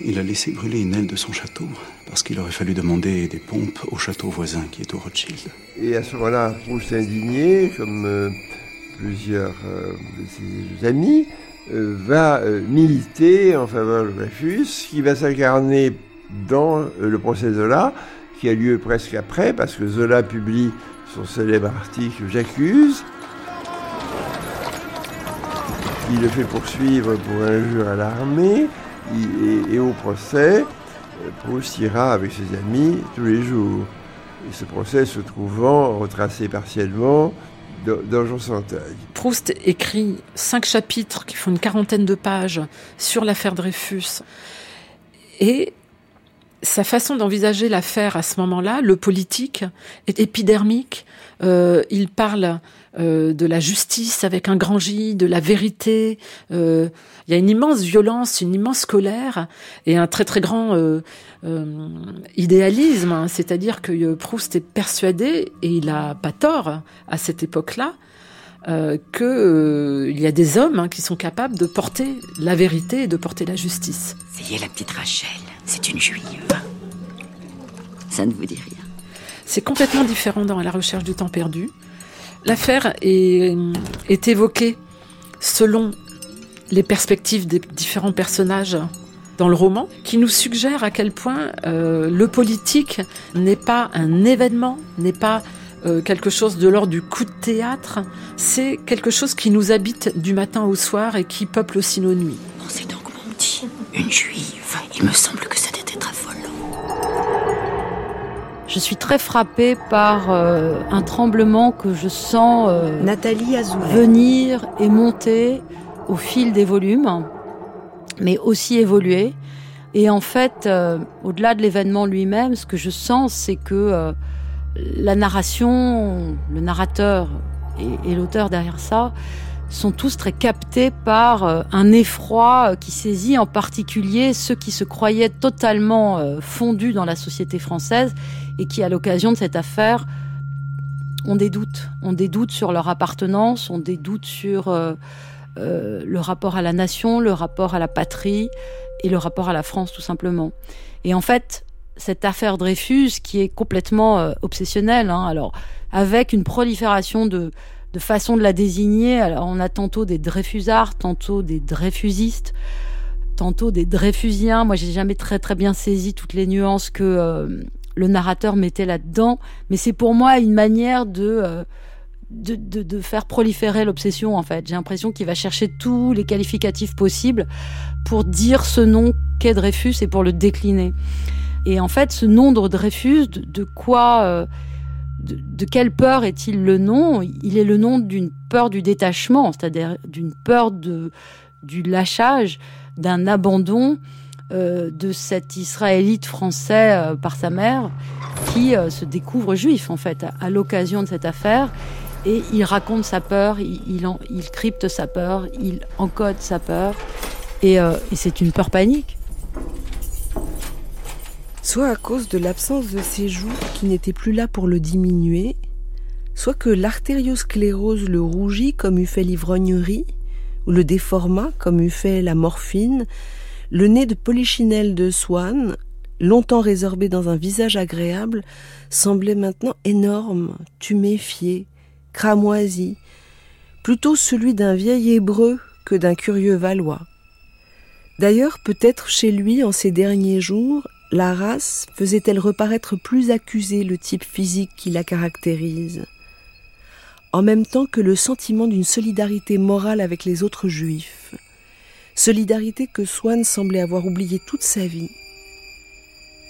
Il a laissé brûler une aile de son château parce qu'il aurait fallu demander des pompes au château voisin qui est au Rothschild. Et à ce moment-là, Proust indigné, comme euh, plusieurs euh, de ses amis, euh, va euh, militer en faveur de Dreyfus, qui va s'incarner dans euh, le procès Zola, qui a lieu presque après, parce que Zola publie son célèbre article J'accuse. Il le fait poursuivre pour injure à l'armée, et, au procès, euh, Proust ira avec ses amis tous les jours. Et ce procès se trouvant retracé partiellement dans, Jean Santeuil. Proust écrit cinq chapitres qui font une quarantaine de pages sur l'affaire Dreyfus. Et sa façon d'envisager l'affaire à ce moment-là, le politique, est épidermique. Euh, il parle euh, de la justice avec un grand J, de la vérité. Euh, il y a une immense violence, une immense colère et un très très grand euh, euh, idéalisme. hein. C'est-à-dire que euh, Proust est persuadé, et il a pas tort à cette époque-là, euh, que euh, y a des hommes hein, qui sont capables de porter la vérité et de porter la justice. Essayez la petite Rachel, c'est une juive. Ça ne vous dit rien. C'est complètement différent dans La recherche du temps perdu. L'affaire est, est évoquée selon les perspectives des différents personnages dans le roman, qui nous suggère à quel point euh, le politique n'est pas un événement, n'est pas euh, quelque chose de l'ordre du coup de théâtre, c'est quelque chose qui nous habite du matin au soir et qui peuple aussi nos nuits. Petit, une juive. Il me semble que ça être affolant. Je suis très frappée par euh, un tremblement que je sens euh, Nathalie Azoulay. venir et monter au fil des volumes, mais aussi évoluer. Et en fait, euh, au-delà de l'événement lui-même, ce que je sens, c'est que euh, la narration, le narrateur et, et l'auteur derrière ça sont tous très captés par euh, un effroi euh, qui saisit en particulier ceux qui se croyaient totalement euh, fondus dans la société française et qui, à l'occasion de cette affaire, ont des doutes. Ont des doutes sur leur appartenance, ont des doutes sur euh, le rapport à la nation, le rapport à la patrie et le rapport à la France, tout simplement. Et en fait, cette affaire Dreyfus, qui est complètement obsessionnelle, hein, alors avec une prolifération de, de façons de la désigner, alors on a tantôt des Dreyfusards, tantôt des Dreyfusistes, tantôt des Dreyfusiens. Moi, j'ai jamais très très bien saisi toutes les nuances que euh, le narrateur mettait là-dedans, mais c'est pour moi une manière de euh, de, de, faire proliférer l'obsession en fait. J'ai l'impression qu'il va chercher tous les qualificatifs possibles pour dire ce nom qu'est Dreyfus et pour le décliner. Et en fait, ce nom de Dreyfus, de, de quoi, euh, de, quelle peur est-il le nom? Il est le nom d'une peur du détachement, c'est-à-dire d'une peur du lâchage, d'un abandon euh, de cet Israélite français euh, par sa mère qui euh, se découvre juif en fait à, l'occasion de cette affaire. Et il raconte sa peur, il, crypte sa peur, il encode sa peur. Et c'est une peur panique. Soit à cause de l'absence de ses joues qui n'étaient plus là pour le diminuer, soit que l'artériosclérose le rougit comme eût fait l'ivrognerie, ou le déforma comme eût fait la morphine, le nez de polichinelle de Swann, longtemps résorbé dans un visage agréable, semblait maintenant énorme, tuméfié, cramoisi, plutôt celui d'un vieil hébreu que d'un curieux valois. D'ailleurs, peut-être chez lui, en ces derniers jours, la race faisait-elle reparaître plus accusé le type physique qui la caractérise, en même temps que le sentiment d'une solidarité morale avec les autres juifs, solidarité que Swann semblait avoir oubliée toute sa vie,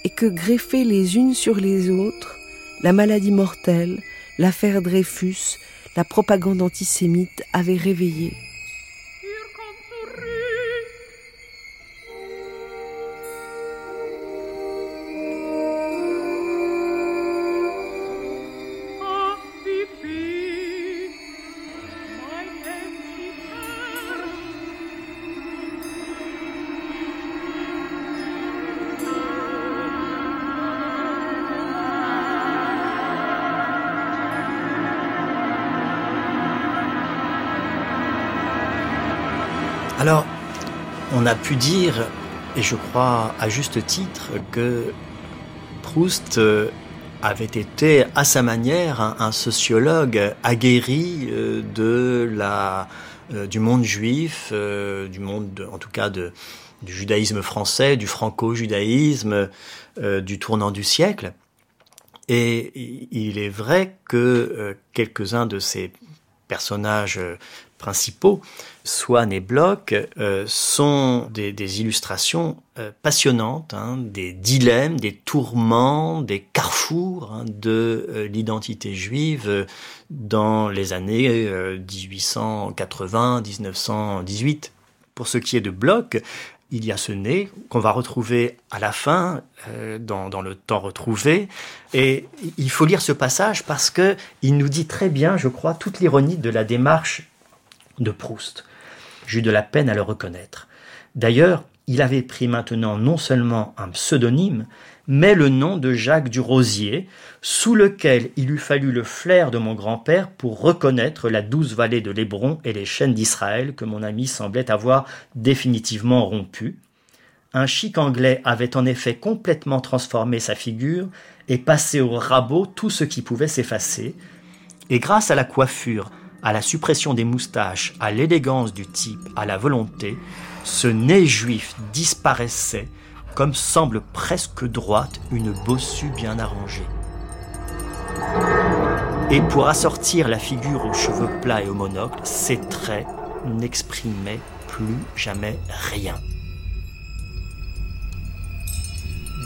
et que greffées les unes sur les autres, la maladie mortelle, l'affaire Dreyfus, la propagande antisémite avaient réveillé. Alors, on a pu dire, et je crois à juste titre, que Proust euh, avait été à sa manière un, sociologue aguerri euh, de euh, du monde juif, du monde en tout cas du judaïsme français, du franco-judaïsme, du tournant du siècle. Et il est vrai que quelques-uns de ces personnages principaux, Swann et Bloch, euh, sont des, illustrations euh, passionnantes, hein, des dilemmes, des tourments, des carrefours hein, de euh, l'identité juive dans les années 1880-1918. Pour ce qui est de Bloch, il y a ce nez qu'on va retrouver à la fin, dans, dans, le temps retrouvé. Et il faut lire ce passage parce que il nous dit très bien, je crois, toute l'ironie de la démarche de Proust. J'eus de la peine à le reconnaître. D'ailleurs, il avait pris maintenant non seulement un pseudonyme, mais le nom de Jacques du Rosier, sous lequel il eût fallu le flair de mon grand-père pour reconnaître la douce vallée de l'Hébron et les chaînes d'Israël que mon ami semblait avoir définitivement rompues. Un chic anglais avait en effet complètement transformé sa figure et passé au rabot tout ce qui pouvait s'effacer, et grâce à la coiffure à la suppression des moustaches, à l'élégance du type, à la volonté, ce nez juif disparaissait comme semble presque droite une bossue bien arrangée. Et pour assortir la figure aux cheveux plats et au monocle, ses traits n'exprimaient plus jamais rien.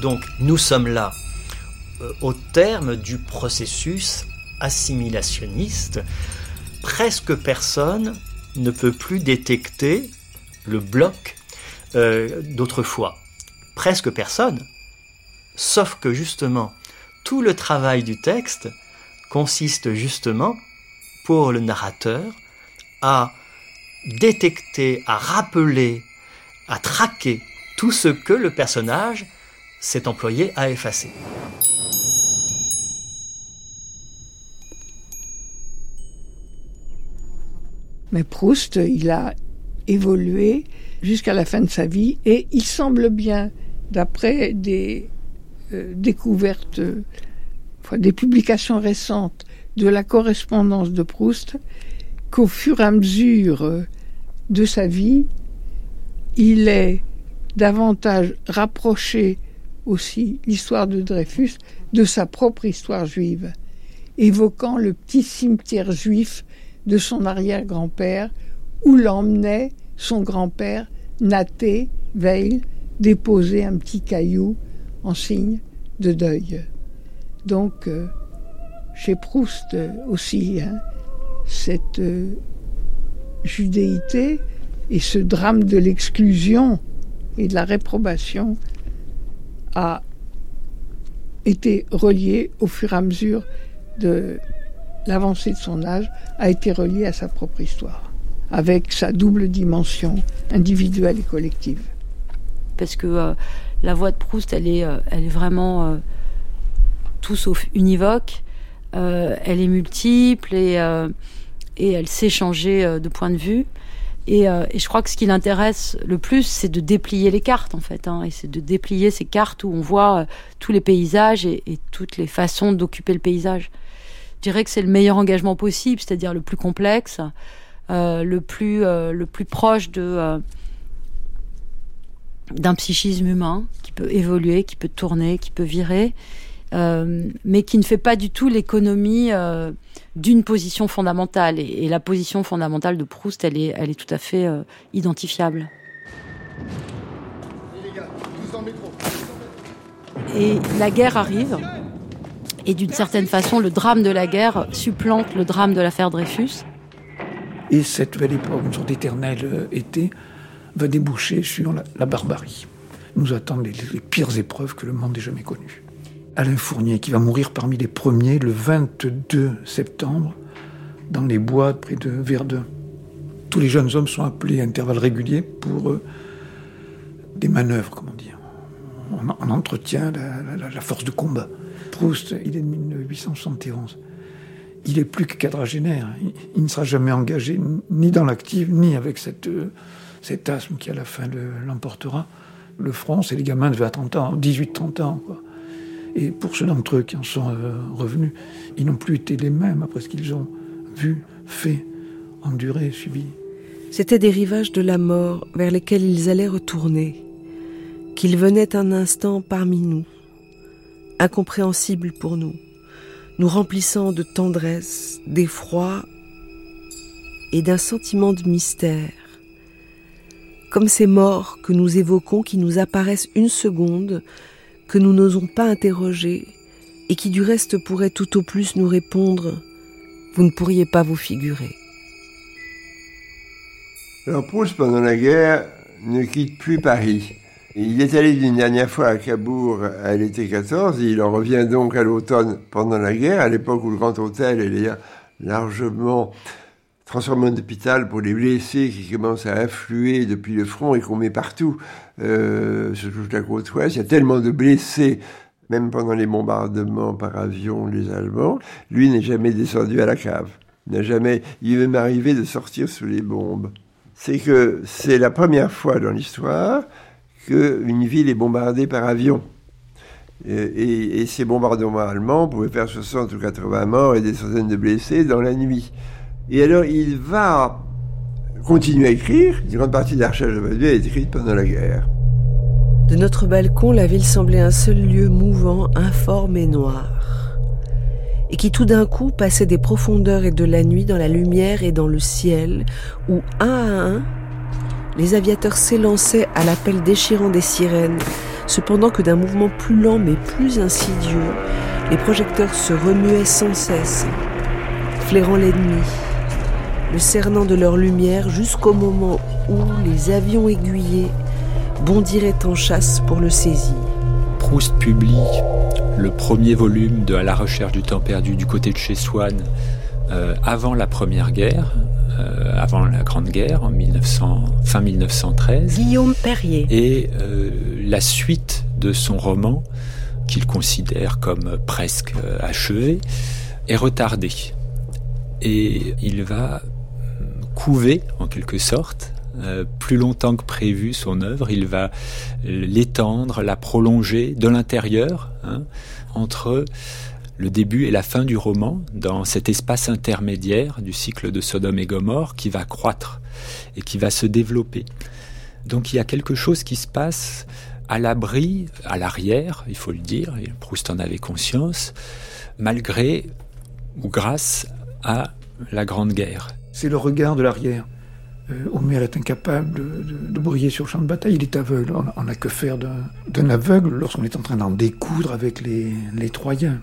Donc nous sommes là euh, au terme du processus assimilationniste presque personne ne peut plus détecter le bloc euh, d'autrefois. Presque personne. Sauf que justement, tout le travail du texte consiste justement, pour le narrateur, à détecter, à rappeler, à traquer tout ce que le personnage s'est employé à effacer. Mais Proust, il a évolué jusqu'à la fin de sa vie et il semble bien, d'après des euh, découvertes, des publications récentes de la correspondance de Proust, qu'au fur et à mesure euh, de sa vie, il est davantage rapproché aussi l'histoire de Dreyfus de sa propre histoire juive, évoquant le petit cimetière juif de son arrière-grand-père, où l'emmenait son grand-père, Naté Veil, déposer un petit caillou en signe de deuil. Donc, euh, chez Proust aussi, hein, cette euh, judéité et ce drame de l'exclusion et de la réprobation a été relié au fur et à mesure de l'avancée de son âge a été reliée à sa propre histoire, avec sa double dimension individuelle et collective. Parce que euh, la voix de Proust, elle est, euh, elle est vraiment euh, tout sauf univoque. elle est multiple et, et elle sait changer de point de vue. Et, et, je crois que ce qui l'intéresse le plus, c'est de déplier les cartes, en fait. Hein, et c'est de déplier ces cartes où on voit tous les paysages et, et toutes les façons d'occuper le paysage. Je dirais que c'est le meilleur engagement possible, c'est-à-dire le plus complexe, euh, le, plus, euh, le plus proche de, euh, d'un psychisme humain qui peut évoluer, qui peut tourner, qui peut virer, mais qui ne fait pas du tout l'économie d'une position fondamentale. Et, la position fondamentale de Proust, elle est, elle est tout à fait identifiable. Et la guerre arrive. Et d'une certaine façon, le drame de la guerre supplante le drame de l'affaire Dreyfus. Et cette nouvelle époque, une sorte d'éternel euh, été, va déboucher sur la, barbarie. Nous attendent les, pires épreuves que le monde ait jamais connues. Alain Fournier, qui va mourir parmi les premiers le 22 septembre dans les bois près de Verdun. Tous les jeunes hommes sont appelés à intervalles réguliers pour euh, des manœuvres, comment dire. On, entretient la force de combat. Proust, il est de 1871. Il est plus que quadragénaire. Il, ne sera jamais engagé ni dans l'active, ni avec cette, cet asthme qui à la fin l'emportera. Le front, c'est les gamins de 30 ans, 18-30 ans. Et pour ceux d'entre eux qui en sont euh, revenus, ils n'ont plus été les mêmes après ce qu'ils ont vu, fait, enduré, subi. C'étaient des rivages de la mort vers lesquels ils allaient retourner, qu'ils venaient un instant parmi nous, incompréhensibles pour nous, nous remplissant de tendresse, d'effroi et d'un sentiment de mystère comme ces morts que nous évoquons qui nous apparaissent une seconde, que nous n'osons pas interroger, et qui du reste pourraient tout au plus nous répondre ⁇ Vous ne pourriez pas vous figurer ⁇ Proust, pendant la guerre, ne quitte plus Paris. Il est allé d'une dernière fois à Cabourg à l'été 14, il en revient donc à l'automne pendant la guerre, à l'époque où le Grand Hôtel est largement transformer en hôpital pour les blessés qui commencent à affluer depuis le front et qu'on met partout euh, sur toute la côte ouest. Il y a tellement de blessés, même pendant les bombardements par avion des Allemands. Lui n'est jamais descendu à la cave. N'a jamais, il est même arrivé de sortir sous les bombes. C'est que c'est la première fois dans l'histoire qu'une ville est bombardée par avion. Et, ces bombardements allemands pouvaient faire 60 ou 80 morts et des centaines de blessés dans la nuit. Et alors, il va continuer à écrire. Une grande partie de la recherche de Badiou est écrite pendant la guerre. De notre balcon, la ville semblait un seul lieu mouvant, informe et noir, et qui tout d'un coup passait des profondeurs et de la nuit dans la lumière et dans le ciel, où un à un, les aviateurs s'élançaient à l'appel déchirant des sirènes, cependant que d'un mouvement plus lent mais plus insidieux, les projecteurs se remuaient sans cesse, flairant l'ennemi, le cernant de leur lumière jusqu'au moment où les avions aiguillés bondiraient en chasse pour le saisir. Proust publie le premier volume de À la recherche du temps perdu du côté de chez Swann euh, avant la Première Guerre, euh, avant la Grande Guerre, en 1900, fin 1913. Guillaume Perrier. Et euh, la suite de son roman, qu'il considère comme presque achevé, est retardée. Et il va couver, en quelque sorte, euh, plus longtemps que prévu son œuvre. Il va l'étendre, la prolonger de l'intérieur, hein, entre le début et la fin du roman, dans cet espace intermédiaire du cycle de Sodome et Gomorre qui va croître et qui va se développer. Donc il y a quelque chose qui se passe à l'abri, à l'arrière, il faut le dire, et Proust en avait conscience, malgré ou grâce à la Grande Guerre c'est le regard de l'arrière. Euh, Homer est incapable de, briller sur le champ de bataille, il est aveugle. On n'a que faire d'un aveugle lorsqu'on est en train d'en découdre avec les, Troyens.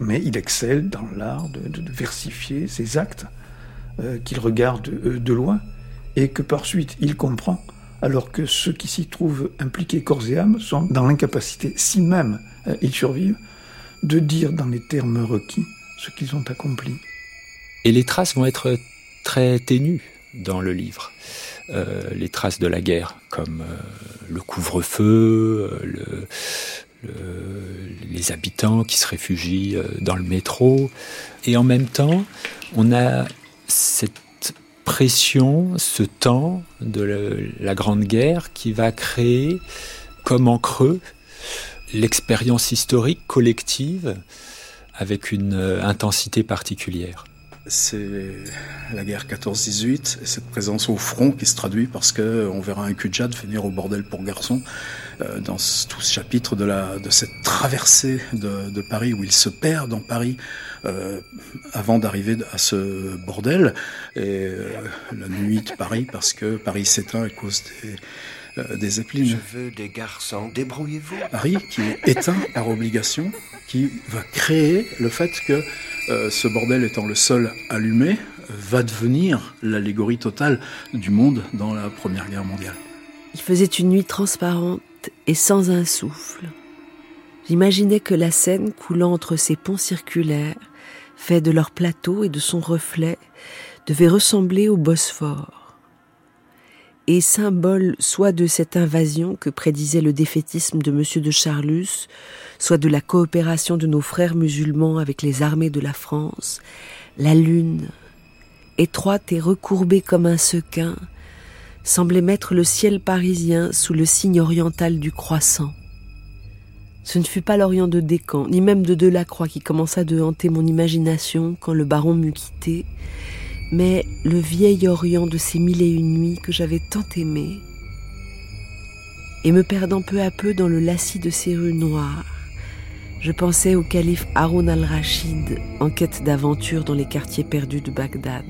Mais il excelle dans l'art de, versifier ses actes euh, qu'il regarde euh, de loin et que par suite il comprend, alors que ceux qui s'y trouvent impliqués corps et âme sont dans l'incapacité, si même ils survivent, de dire dans les termes requis ce qu'ils ont accompli. Et les traces vont être très ténues dans le livre. Euh, les traces de la guerre, comme euh, le couvre-feu, euh, les habitants qui se réfugient dans le métro. Et en même temps, on a cette pression, ce temps de la Grande Guerre qui va créer, comme en creux, l'expérience historique collective avec une intensité particulière c'est la guerre 14-18 et cette présence au front qui se traduit parce que on verra un Kudjat venir au bordel pour garçons euh, dans tout ce chapitre de la de cette traversée de, Paris où il se perd dans Paris euh, avant d'arriver à ce bordel et euh, la nuit de Paris parce que Paris s'éteint à cause des des zeppelins. Je veux des garçons, débrouillez-vous. Paris qui est éteint par obligation, qui va créer le fait que euh, ce bordel étant le seul allumé, va devenir l'allégorie totale du monde dans la Première Guerre mondiale. Il faisait une nuit transparente et sans un souffle. J'imaginais que la Seine coulant entre ces ponts circulaires, faits de leur plateau et de son reflet, devait ressembler au Bosphore et symbole soit de cette invasion que prédisait le défaitisme de M. de Charlus, soit de la coopération de nos frères musulmans avec les armées de la France, la lune, étroite et recourbée comme un sequin, semblait mettre le ciel parisien sous le signe oriental du croissant. Ce ne fut pas l'Orient de Descamps, ni même de Delacroix qui commença de hanter mon imagination quand le baron m'eut quitté, mais le vieil Orient de ces mille et une nuits que j'avais tant aimé, et me perdant peu à peu dans le lacis de ces rues noires, je pensais au calife Haroun al-Rachid en quête d'aventure dans les quartiers perdus de Bagdad.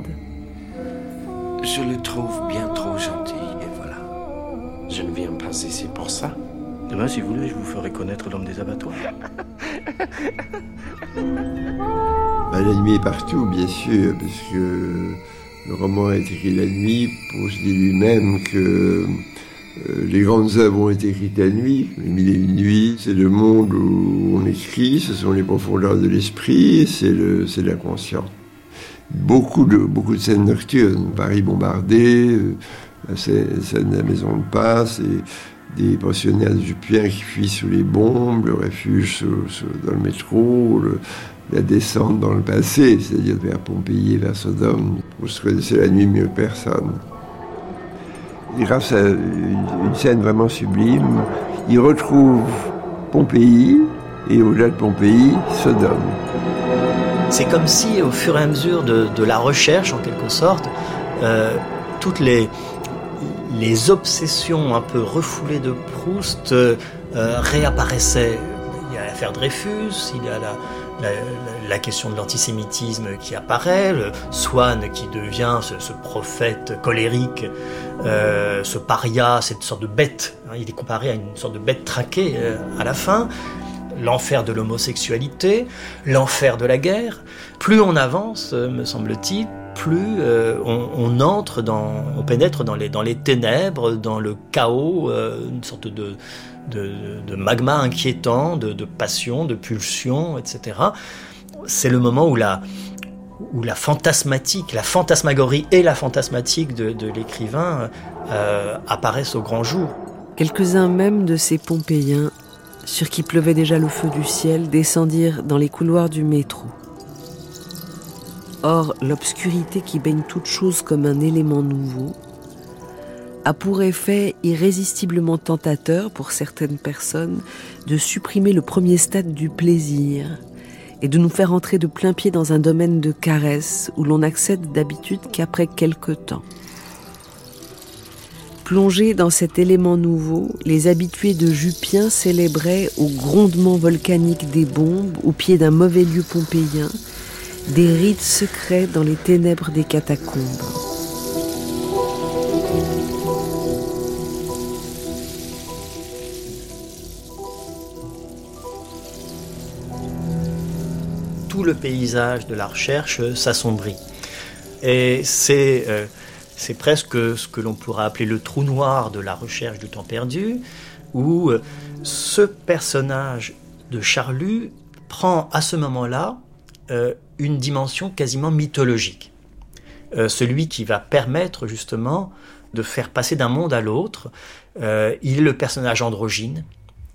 Je le trouve bien trop gentil, et voilà. Je ne viens pas ici pour ça. Demain, si vous voulez, je vous ferai connaître l'homme des abattoirs. Bah, la nuit est partout, bien sûr, parce que le roman a été écrit la nuit pour se dire lui-même que euh, les grandes œuvres ont été écrites la nuit. Les mille et une nuits, c'est le monde où on écrit, ce sont les profondeurs de l'esprit, c'est l'inconscient. Beaucoup de, beaucoup de scènes nocturnes, Paris bombardé, euh, la scène, de la maison de passe, des pensionnaires jupien qui fuient sous les bombes, le refuge dans le métro, la descente dans le passé, c'est-à-dire vers Pompéi et vers Sodome. Vous connaissez la nuit mieux que personne. Et grâce à une, scène vraiment sublime, il retrouve Pompéi et au-delà de Pompéi, Sodome. C'est comme si, au fur et à mesure de, la recherche, en quelque sorte, euh, toutes les, les obsessions un peu refoulées de Proust euh, réapparaissaient. Il y a l'affaire Dreyfus, il y a la, la, question de l'antisémitisme qui apparaît, le Swann qui devient ce, prophète colérique, euh, ce paria, cette sorte de bête. hein, il est comparé à une sorte de bête traquée euh, à la fin l'enfer de l'homosexualité, l'enfer de la guerre. Plus on avance, euh, me semble-t-il, plus on, pénètre dans les, ténèbres, dans le chaos, une sorte de, de, magma inquiétant, de, passion, de pulsion, etc. C'est le moment où la, où la fantasmatique, la fantasmagorie et la fantasmatique de, de l'écrivain euh, apparaissent au grand jour. Quelques-uns même de ces Pompéiens, sur qui pleuvait déjà le feu du ciel, descendirent dans les couloirs du métro. Or, l'obscurité qui baigne toute chose comme un élément nouveau a pour effet irrésistiblement tentateur pour certaines personnes de supprimer le premier stade du plaisir et de nous faire entrer de plein pied dans un domaine de caresse où l'on accède d'habitude qu'après quelque temps. Plongés dans cet élément nouveau, les habitués de Jupien célébraient au grondement volcanique des bombes, au pied d'un mauvais lieu pompéien, des rites secrets dans les ténèbres des catacombes. Le paysage de la recherche s'assombrit. Et c'est euh, presque ce que l'on pourrait appeler le trou noir de la recherche du temps perdu, où euh, ce personnage de Charlus prend à ce moment-là euh, une dimension quasiment mythologique. Euh, celui qui va permettre justement de faire passer d'un monde à l'autre. Il est le personnage androgyne,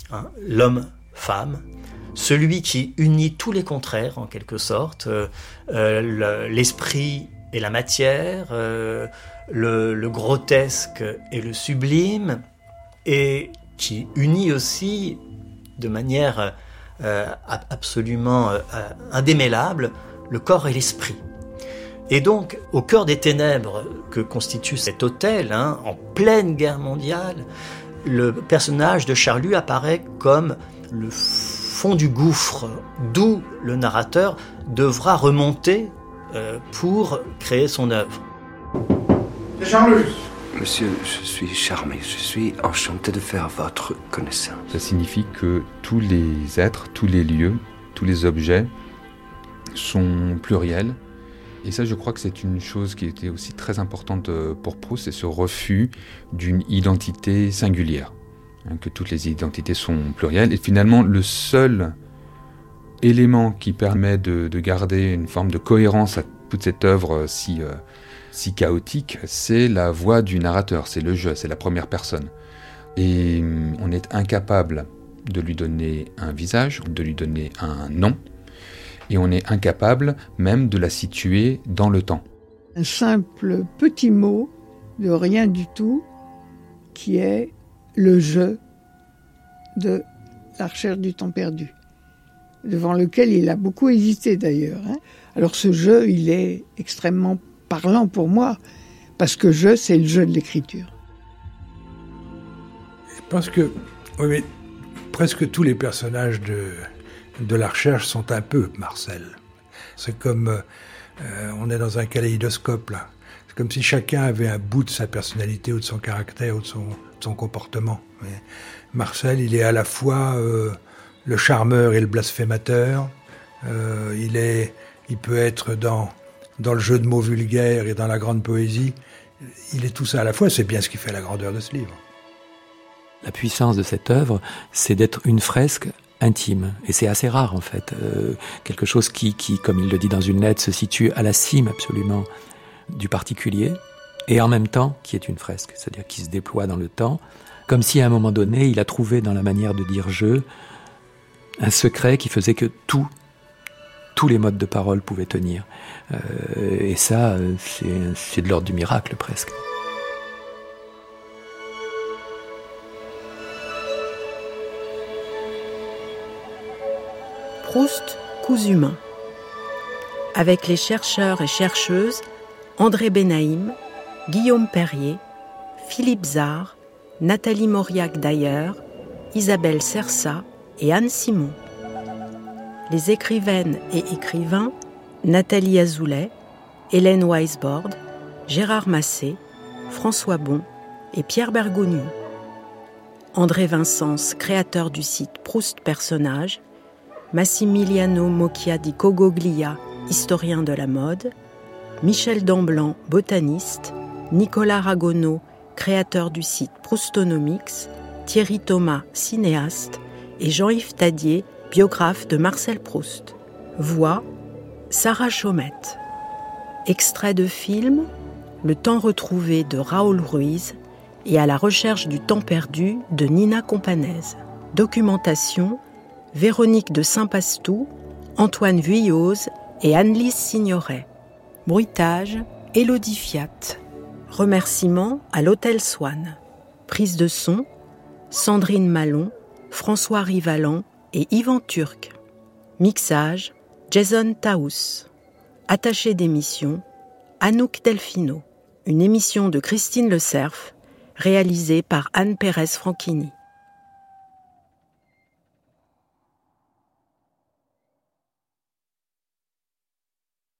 hein, l'homme-femme, celui qui unit tous les contraires en quelque sorte, euh, euh, le- l'esprit et la matière, euh, le, grotesque et le sublime, et qui unit aussi de manière ab- absolument indémêlable le corps et l'esprit. Et donc, au cœur des ténèbres que constitue cet hôtel, hein, en pleine guerre mondiale, le personnage de Charlus apparaît comme le fond du gouffre, d'où le narrateur devra remonter euh, pour créer son œuvre. Jean-Louis Monsieur, je suis charmé. Je suis enchanté de faire votre connaissance. Ça signifie que tous les êtres, tous les lieux, tous les objets sont pluriels. Et ça, je crois que c'est une chose qui était aussi très importante euh, pour Proust, c'est ce refus d'une identité singulière. Hein, que toutes les identités sont plurielles. Et finalement, le seul élément qui permet de, de garder une forme de cohérence à toute cette œuvre euh, si, euh, si chaotique, c'est la voix du narrateur, c'est le jeu, c'est la première personne. Et hum, on est incapable de lui donner un visage, de lui donner un nom, et on est incapable même de la situer dans le temps. Un simple petit mot de rien du tout, qui est le jeu de la recherche du temps perdu, devant lequel il a beaucoup hésité d'ailleurs. Hein. Alors ce jeu, il est extrêmement parlant pour moi, parce que jeu, c'est le jeu de l'écriture. Parce que, oui, mais presque tous les personnages de, de la recherche sont un peu Marcel. C'est comme euh, on est dans un kaléidoscope là. C'est comme si chacun avait un bout de sa personnalité ou de son caractère ou de son, son comportement. Marcel, il est à la fois euh, le charmeur et le blasphémateur. Euh, il, est, il peut être dans, dans le jeu de mots vulgaires et dans la grande poésie. Il est tout ça à la fois. C'est bien ce qui fait la grandeur de ce livre. La puissance de cette œuvre, c'est d'être une fresque intime. Et c'est assez rare, en fait. Euh, quelque chose qui, qui, comme il le dit dans une lettre, se situe à la cime absolument du particulier, et en même temps qui est une fresque, c'est-à-dire qui se déploie dans le temps, comme si à un moment donné, il a trouvé dans la manière de dire je un secret qui faisait que tout, tous les modes de parole pouvaient tenir. Euh, et ça, c'est de l'ordre du miracle presque. Proust, coups humains. Avec les chercheurs et chercheuses André Benaïm, Guillaume Perrier, Philippe Zard, Nathalie Mauriac d'ailleurs, Isabelle Sersa et Anne Simon. Les écrivaines et écrivains Nathalie Azoulay, Hélène Weisbord, Gérard Massé, François Bon et Pierre Bergognu. André Vincence, créateur du site Proust Personnage, Massimiliano Mocchia di Cogoglia, historien de la mode, Michel Damblanc, botaniste, Nicolas Ragonneau, créateur du site Proustonomics, Thierry Thomas, cinéaste, et Jean-Yves Tadier, biographe de Marcel Proust. Voix Sarah Chaumette. Extrait de film Le temps retrouvé de Raoul Ruiz et À la recherche du temps perdu de Nina Companèse. Documentation Véronique de Saint-Pastou, Antoine Vuillose et Anne-Lise Signoret. Bruitage, Élodie Fiat. Remerciements à l'Hôtel Swann. Prise de son, Sandrine Malon, François Rivalan et Yvan Turc. Mixage, Jason Taous. Attaché d'émission, Anouk Delfino. Une émission de Christine Le Cerf, réalisée par Anne Pérez Franchini.